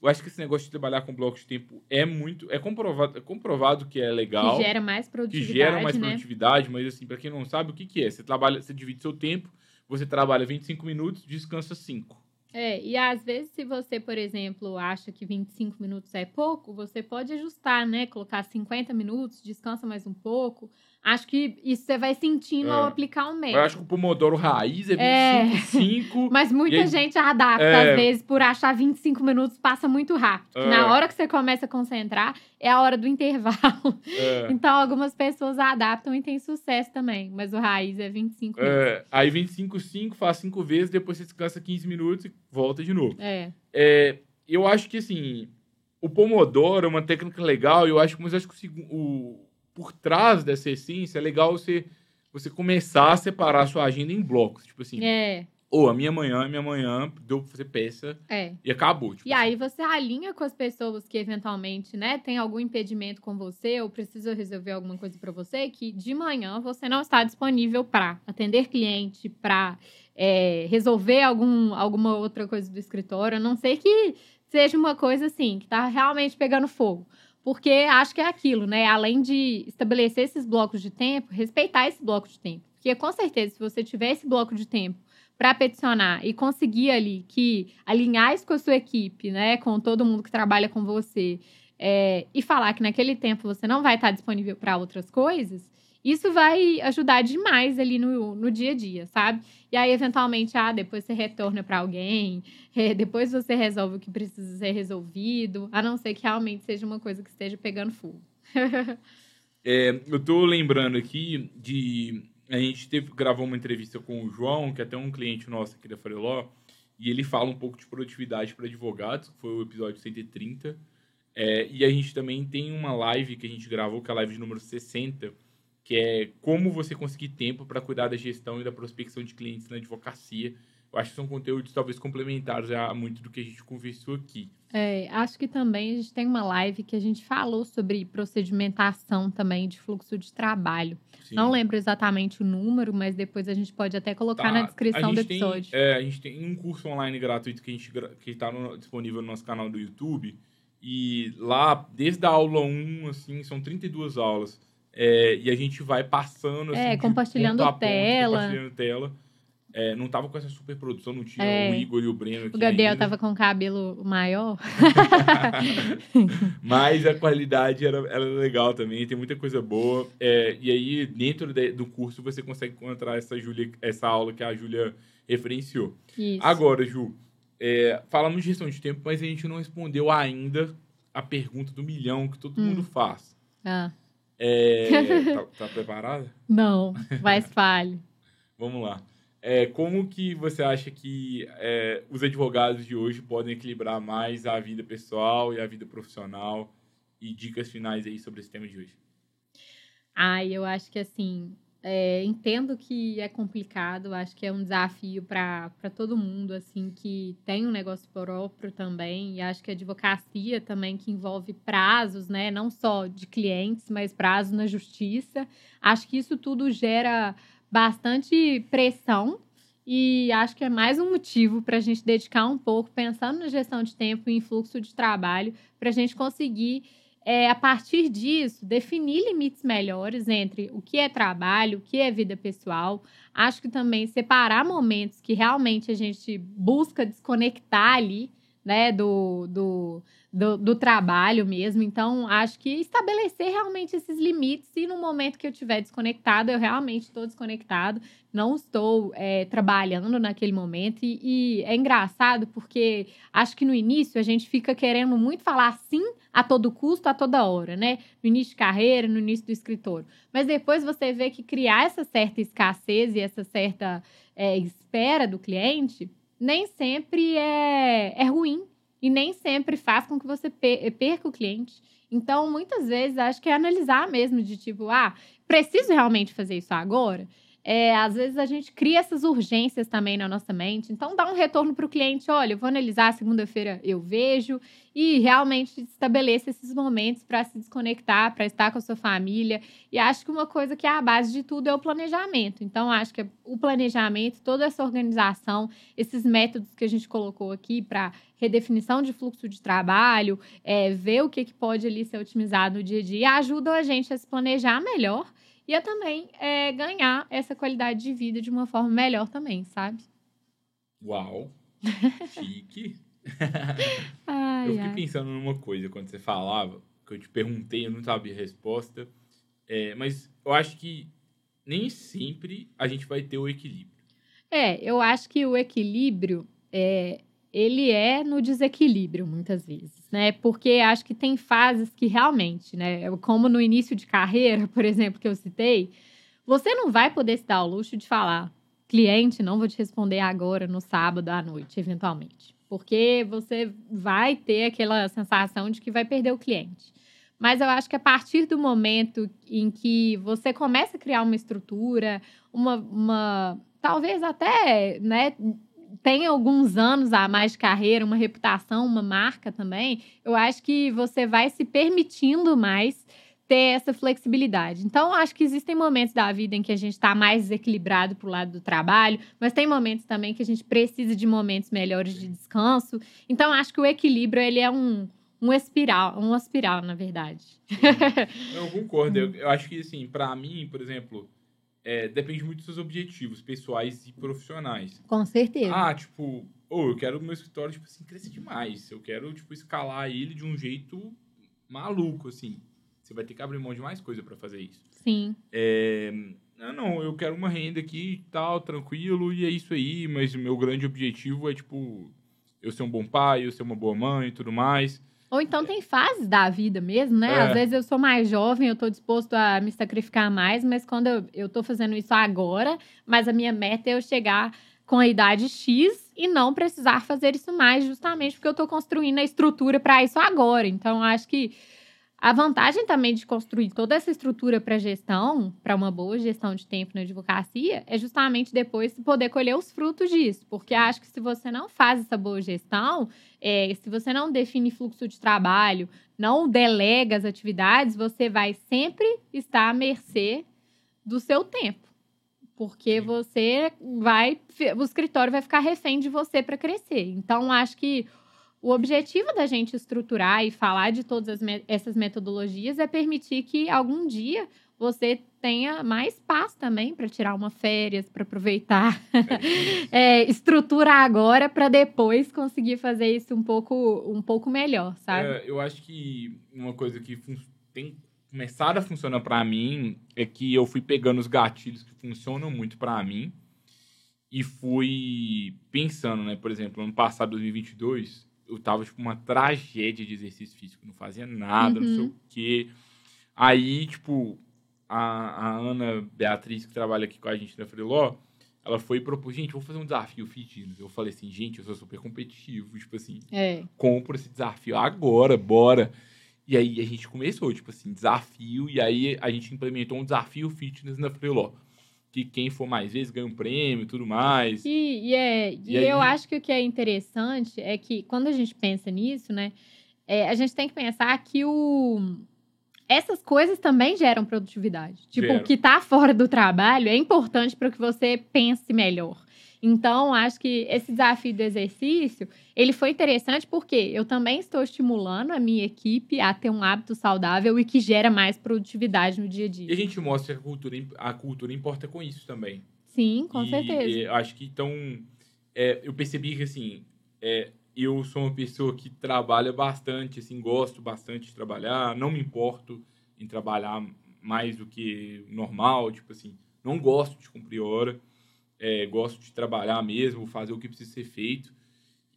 Eu acho que esse negócio de trabalhar com blocos de tempo é muito. É comprovado, é comprovado que é legal Que gera mais que produtividade, geram mais né? produtividade, mas assim, para quem não sabe, o que, que é? Você trabalha, você divide seu tempo, você trabalha 25 minutos, descansa 5. É, e às vezes, se você, por exemplo, acha que 25 minutos é pouco, você pode ajustar, né? Colocar 50 minutos, descansa mais um pouco. Acho que isso você vai sentindo É. ao aplicar o Eu método. acho que o Pomodoro raiz é É. 25, 5. Mas muita aí- gente adapta, É. às vezes, por achar 25 minutos passa muito rápido. É. Na hora que você começa a concentrar, é a hora do intervalo. é, Então, algumas pessoas adaptam e têm sucesso também. Mas o raiz é 25 minutos. é, aí 25, 5, faz 5 vezes, depois você descansa 15 minutos e volta de novo. É. É, eu acho que assim, o Pomodoro é uma técnica legal, eu acho, mas eu acho que o- por trás dessa essência é legal você, você começar a separar a sua agenda em blocos. Tipo assim, É, ou a minha manhã, a minha manhã, deu pra fazer peça é. e acabou. Tipo E aí você alinha com as pessoas que eventualmente, né, tem algum impedimento com você ou precisa resolver alguma coisa para você que de manhã você não está disponível para atender cliente, para resolver algum, alguma outra coisa do escritório, a não ser que seja uma coisa assim, que tá realmente pegando fogo. Porque acho que é aquilo, né? Além de estabelecer esses blocos de tempo, respeitar esse bloco de tempo. Porque com certeza, se você tiver esse bloco de tempo para peticionar e conseguir ali que alinhar isso com a sua equipe, né, com todo mundo que trabalha com você, é, e falar que naquele tempo você não vai estar disponível para outras coisas, isso vai ajudar demais ali no, no dia a dia, sabe? E aí, eventualmente, ah, depois você retorna para alguém, é, depois você resolve o que precisa ser resolvido, a não ser que realmente seja uma coisa que esteja pegando fogo. É, eu tô lembrando aqui de. A gente teve, gravou uma entrevista com o João, que é até um cliente nosso aqui da Fareló, e ele fala um pouco de produtividade para advogados, que foi o episódio 130. É, e a gente também tem uma live que a gente gravou, que é a live número 60, que é como você conseguir tempo para cuidar da gestão e da prospecção de clientes na advocacia. Eu acho que são conteúdos talvez complementares a muito do que a gente conversou aqui. É, acho que também a gente tem uma live que a gente falou sobre procedimentação também de fluxo de trabalho. Sim. Não lembro exatamente o número, mas depois a gente pode até colocar Tá, na descrição do gente tem- episódio. é, a gente tem um curso online gratuito que a gente que está disponível no nosso canal do YouTube. E lá, desde a aula 1, assim, são 32 aulas. É, e a gente vai passando, assim, É, compartilhando ponto tela. compartilhando tela. É, não tava com essa super produção, não tinha É. o Igor e o Breno aqui O Gabriel ainda. tava com o cabelo maior. Mas a qualidade era, era legal também, tem muita coisa boa. É, e aí, dentro de- do curso, você consegue encontrar essa, Júlia, essa aula que a Júlia referenciou. Isso. Agora, Ju, é, falamos de gestão de tempo, mas a gente não respondeu ainda a pergunta do milhão que todo Hum. mundo faz. Ah, É, tá, tá preparada? não, mas fale. Vamos lá. É, como que você acha que é, os advogados de hoje podem equilibrar mais a vida pessoal e a vida profissional? E dicas finais aí sobre esse tema de hoje. Ai, eu acho que assim, é, entendo que é complicado, acho que é um desafio para todo mundo, assim, que tem um negócio próprio também, e acho que a advocacia também, que envolve prazos, né, não só de clientes, mas prazos na justiça, acho que isso tudo gera bastante pressão, e acho que é mais um motivo para a gente dedicar um pouco, pensando na gestão de tempo e em fluxo de trabalho, para a gente conseguir é, a partir disso, definir limites melhores entre o que é trabalho, o que é vida pessoal. Acho que também separar momentos que realmente a gente busca desconectar ali, né, do, do, do, do, trabalho mesmo. Então, acho que estabelecer realmente esses limites e no momento que eu estiver desconectado, eu realmente estou desconectado, não estou é, trabalhando naquele momento. E, e, é engraçado porque acho que no início a gente fica querendo muito falar sim a todo custo, a toda hora, né? No início de carreira, no início do escritório. Mas depois você vê que criar essa certa escassez e essa certa é, espera do cliente nem sempre é, é ruim e nem sempre faz com que você perca o cliente. Então, muitas vezes, acho que é analisar mesmo de tipo, ah, preciso realmente fazer isso agora? É, às vezes a gente cria essas urgências também na nossa mente. Então, dá um retorno para o cliente: olha, eu vou analisar, segunda-feira eu vejo, e realmente estabeleça esses momentos para se desconectar, para estar com a sua família. E acho que uma coisa que é a base de tudo é o planejamento. Então, acho que o planejamento, toda essa organização, esses métodos que a gente colocou aqui para redefinição de fluxo de trabalho, é, ver o que, que pode ali ser otimizado no dia a dia, ajudam a gente a se planejar melhor e a também é, ganhar essa qualidade de vida de uma forma melhor também, sabe? Uau! Chique! ai, eu fiquei ai. pensando numa coisa quando você falava, que eu te perguntei, eu não sabia a resposta. É, mas eu acho que nem sempre a gente vai ter o equilíbrio. É, eu acho que o equilíbrio é, ele é no desequilíbrio muitas vezes, né? Porque acho que tem fases que realmente, né? Como no início de carreira, por exemplo, que eu citei, você não vai poder se dar o luxo de falar, cliente, não vou te responder agora no sábado à noite, eventualmente. Porque você vai ter aquela sensação de que vai perder o cliente. Mas eu acho que a partir do momento em que você começa a criar uma estrutura, uma, uma talvez até, né, tem alguns anos a mais de carreira, uma reputação, uma marca também, eu acho que você vai se permitindo mais ter essa flexibilidade. Então, acho que existem momentos da vida em que a gente está mais desequilibrado para o lado do trabalho, mas tem momentos também que a gente precisa de momentos melhores de descanso. Então, acho que o equilíbrio ele é um, um espiral, uma espiral, na verdade. Eu concordo. eu, eu acho que, assim, para mim, por exemplo, é, depende muito dos seus objetivos pessoais e profissionais. Com certeza. Ah, tipo, ou eu quero o meu escritório, tipo assim, crescer demais. Eu quero, tipo, escalar ele de um jeito maluco, assim. Você vai ter que abrir mão de mais coisa para fazer isso. Sim. É, não, não, eu quero uma renda aqui e tal, tranquilo, e é isso aí, mas o meu grande objetivo é, tipo, eu ser um bom pai, eu ser uma boa mãe e tudo mais. Ou então tem fases da vida mesmo, né? É. Às vezes eu sou mais jovem, eu tô disposto a me sacrificar mais, mas quando eu, eu tô fazendo isso agora, mas a minha meta é eu chegar com a idade X e não precisar fazer isso mais, justamente porque eu tô construindo a estrutura para isso agora. Então, acho que a vantagem também de construir toda essa estrutura para gestão, para uma boa gestão de tempo na advocacia, é justamente depois poder colher os frutos disso. Porque acho que se você não faz essa boa gestão, é, se você não define fluxo de trabalho, não delega as atividades, você vai sempre estar à mercê do seu tempo. Porque você vai. O escritório vai ficar refém de você para crescer. Então, acho que o objetivo da gente estruturar e falar de todas as me- essas metodologias é permitir que algum dia você tenha mais paz também para tirar uma férias, para aproveitar, É, estruturar agora para depois conseguir fazer isso um pouco, um pouco melhor, sabe? É, eu acho que uma coisa que tem começado a funcionar para mim é que eu fui pegando os gatilhos que funcionam muito para mim e fui pensando, né? Por exemplo, ano passado, 2022, eu tava tipo uma tragédia de exercício físico, não fazia nada, não sei Uhum. o quê. Aí, tipo, a, a Ana Beatriz, que trabalha aqui com a gente na Freeló, ela foi e propôs, gente, vamos fazer um desafio fitness. Eu falei assim, gente, eu sou super competitivo, tipo assim, É. compro esse desafio agora, bora. E aí a gente começou, tipo assim, desafio, e aí a gente implementou um desafio fitness na Freeló. Que quem for mais vezes ganha um prêmio e tudo mais. E, e é, e, E aí- eu acho que o que é interessante é que quando a gente pensa nisso, né, é, a gente tem que pensar que o essas coisas também geram produtividade. Tipo, Geram. o que tá fora do trabalho é importante para que você pense melhor. Então, acho que esse desafio do exercício, ele foi interessante porque eu também estou estimulando a minha equipe a ter um hábito saudável e que gera mais produtividade no dia a dia. E a gente mostra que a cultura, a cultura importa com isso também. Sim, com e, certeza. E acho que então é, eu percebi que assim é, eu sou uma pessoa que trabalha bastante, assim, gosto bastante de trabalhar, não me importo em trabalhar mais do que normal, tipo assim, não gosto de cumprir hora, é, gosto de trabalhar mesmo, fazer o que precisa ser feito.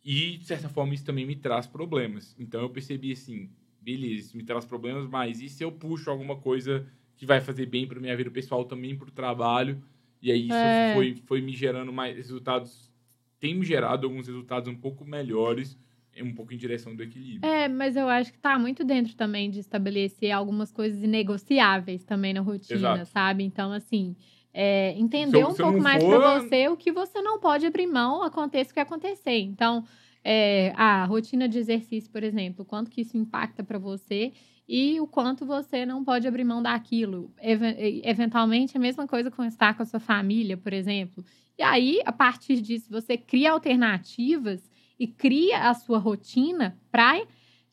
E, de certa forma, isso também me traz problemas. Então, eu percebi assim, beleza, isso me traz problemas, mas e se eu puxo alguma coisa que vai fazer bem para minha vida pessoal, também para o trabalho? E aí, isso é. foi, foi me gerando mais resultados, tem me gerado alguns resultados um pouco melhores um pouco em direção do equilíbrio. É, mas eu acho que tá muito dentro também de estabelecer algumas coisas inegociáveis também na rotina, Exato. sabe? Então, assim, é, entender se, um pouco mais for... para você o que você não pode abrir mão, aconteça o que acontecer. Então, é, a rotina de exercício, por exemplo, quanto que isso impacta para você e o quanto você não pode abrir mão daquilo. Eventualmente, a mesma coisa com estar com a sua família, por exemplo. E aí, a partir disso, você cria alternativas e cria a sua rotina para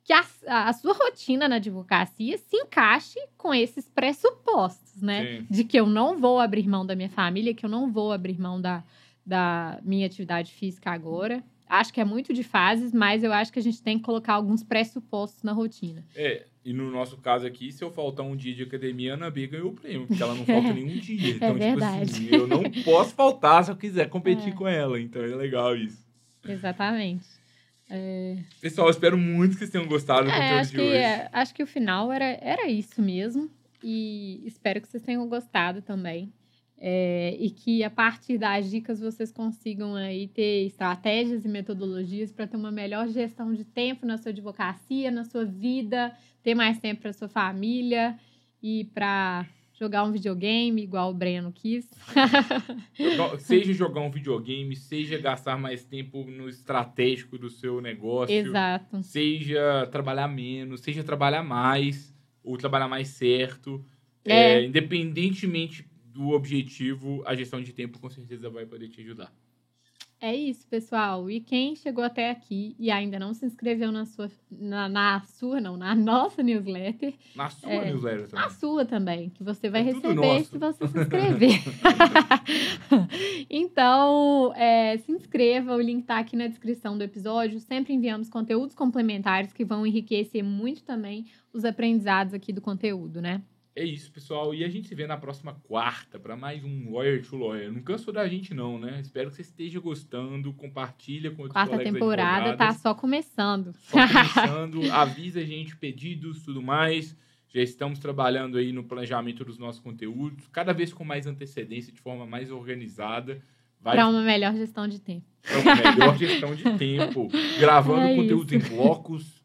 que a, a, sua rotina na advocacia se encaixe com esses pressupostos, né? Sim. De que eu não vou abrir mão da minha família, que eu não vou abrir mão da, da minha atividade física agora. Acho que é muito de fases, mas eu acho que a gente tem que colocar alguns pressupostos na rotina. É, e no nosso caso aqui, se eu faltar um dia de academia, a Ana B ganhou o prêmio, porque ela não falta nenhum dia. Então, é verdade. tipo assim, eu não posso faltar se eu quiser competir é. com ela. Então é legal isso. Exatamente. É... Pessoal, espero muito que vocês tenham gostado do é, conteúdo acho de que, hoje. É, acho que o final era, era isso mesmo. E espero que vocês tenham gostado também. É, e que a partir das dicas vocês consigam aí ter estratégias e metodologias para ter uma melhor gestão de tempo na sua advocacia, na sua vida, ter mais tempo para sua família e para jogar um videogame, igual o Breno quis. seja jogar um videogame, seja gastar mais tempo no estratégico do seu negócio. Exato. Seja trabalhar menos, seja trabalhar mais, ou trabalhar mais certo. É. É, independentemente do objetivo, a gestão de tempo com certeza vai poder te ajudar. É isso, pessoal. E quem chegou até aqui e ainda não se inscreveu na sua, na, na sua, não, na nossa newsletter. Na sua é, newsletter também. Na sua também, que você vai é receber se você se inscrever. então, é, se inscreva, o link está aqui na descrição do episódio. Sempre enviamos conteúdos complementares que vão enriquecer muito também os aprendizados aqui do conteúdo, né? É isso, pessoal. E a gente se vê na próxima quarta para mais um Lawyer to Lawyer. Não canso da gente, não, né? Espero que você esteja gostando. Compartilha com outros Quarta temporada tá só começando. Só começando. Avisa a gente pedidos, tudo mais. Já estamos trabalhando aí no planejamento dos nossos conteúdos, cada vez com mais antecedência, de forma mais organizada. Para uma melhor gestão de tempo. Para uma melhor gestão de tempo. Gravando é conteúdos em blocos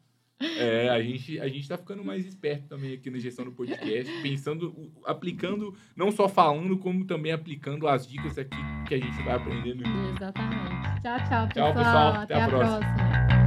é, a gente, a gente tá ficando mais esperto também aqui na gestão do podcast, pensando, aplicando, não só falando, como também aplicando as dicas aqui que a gente vai aprendendo. Exatamente. Tchau, tchau, pessoal. Tchau, pessoal. Até, Até a, próxima. próxima.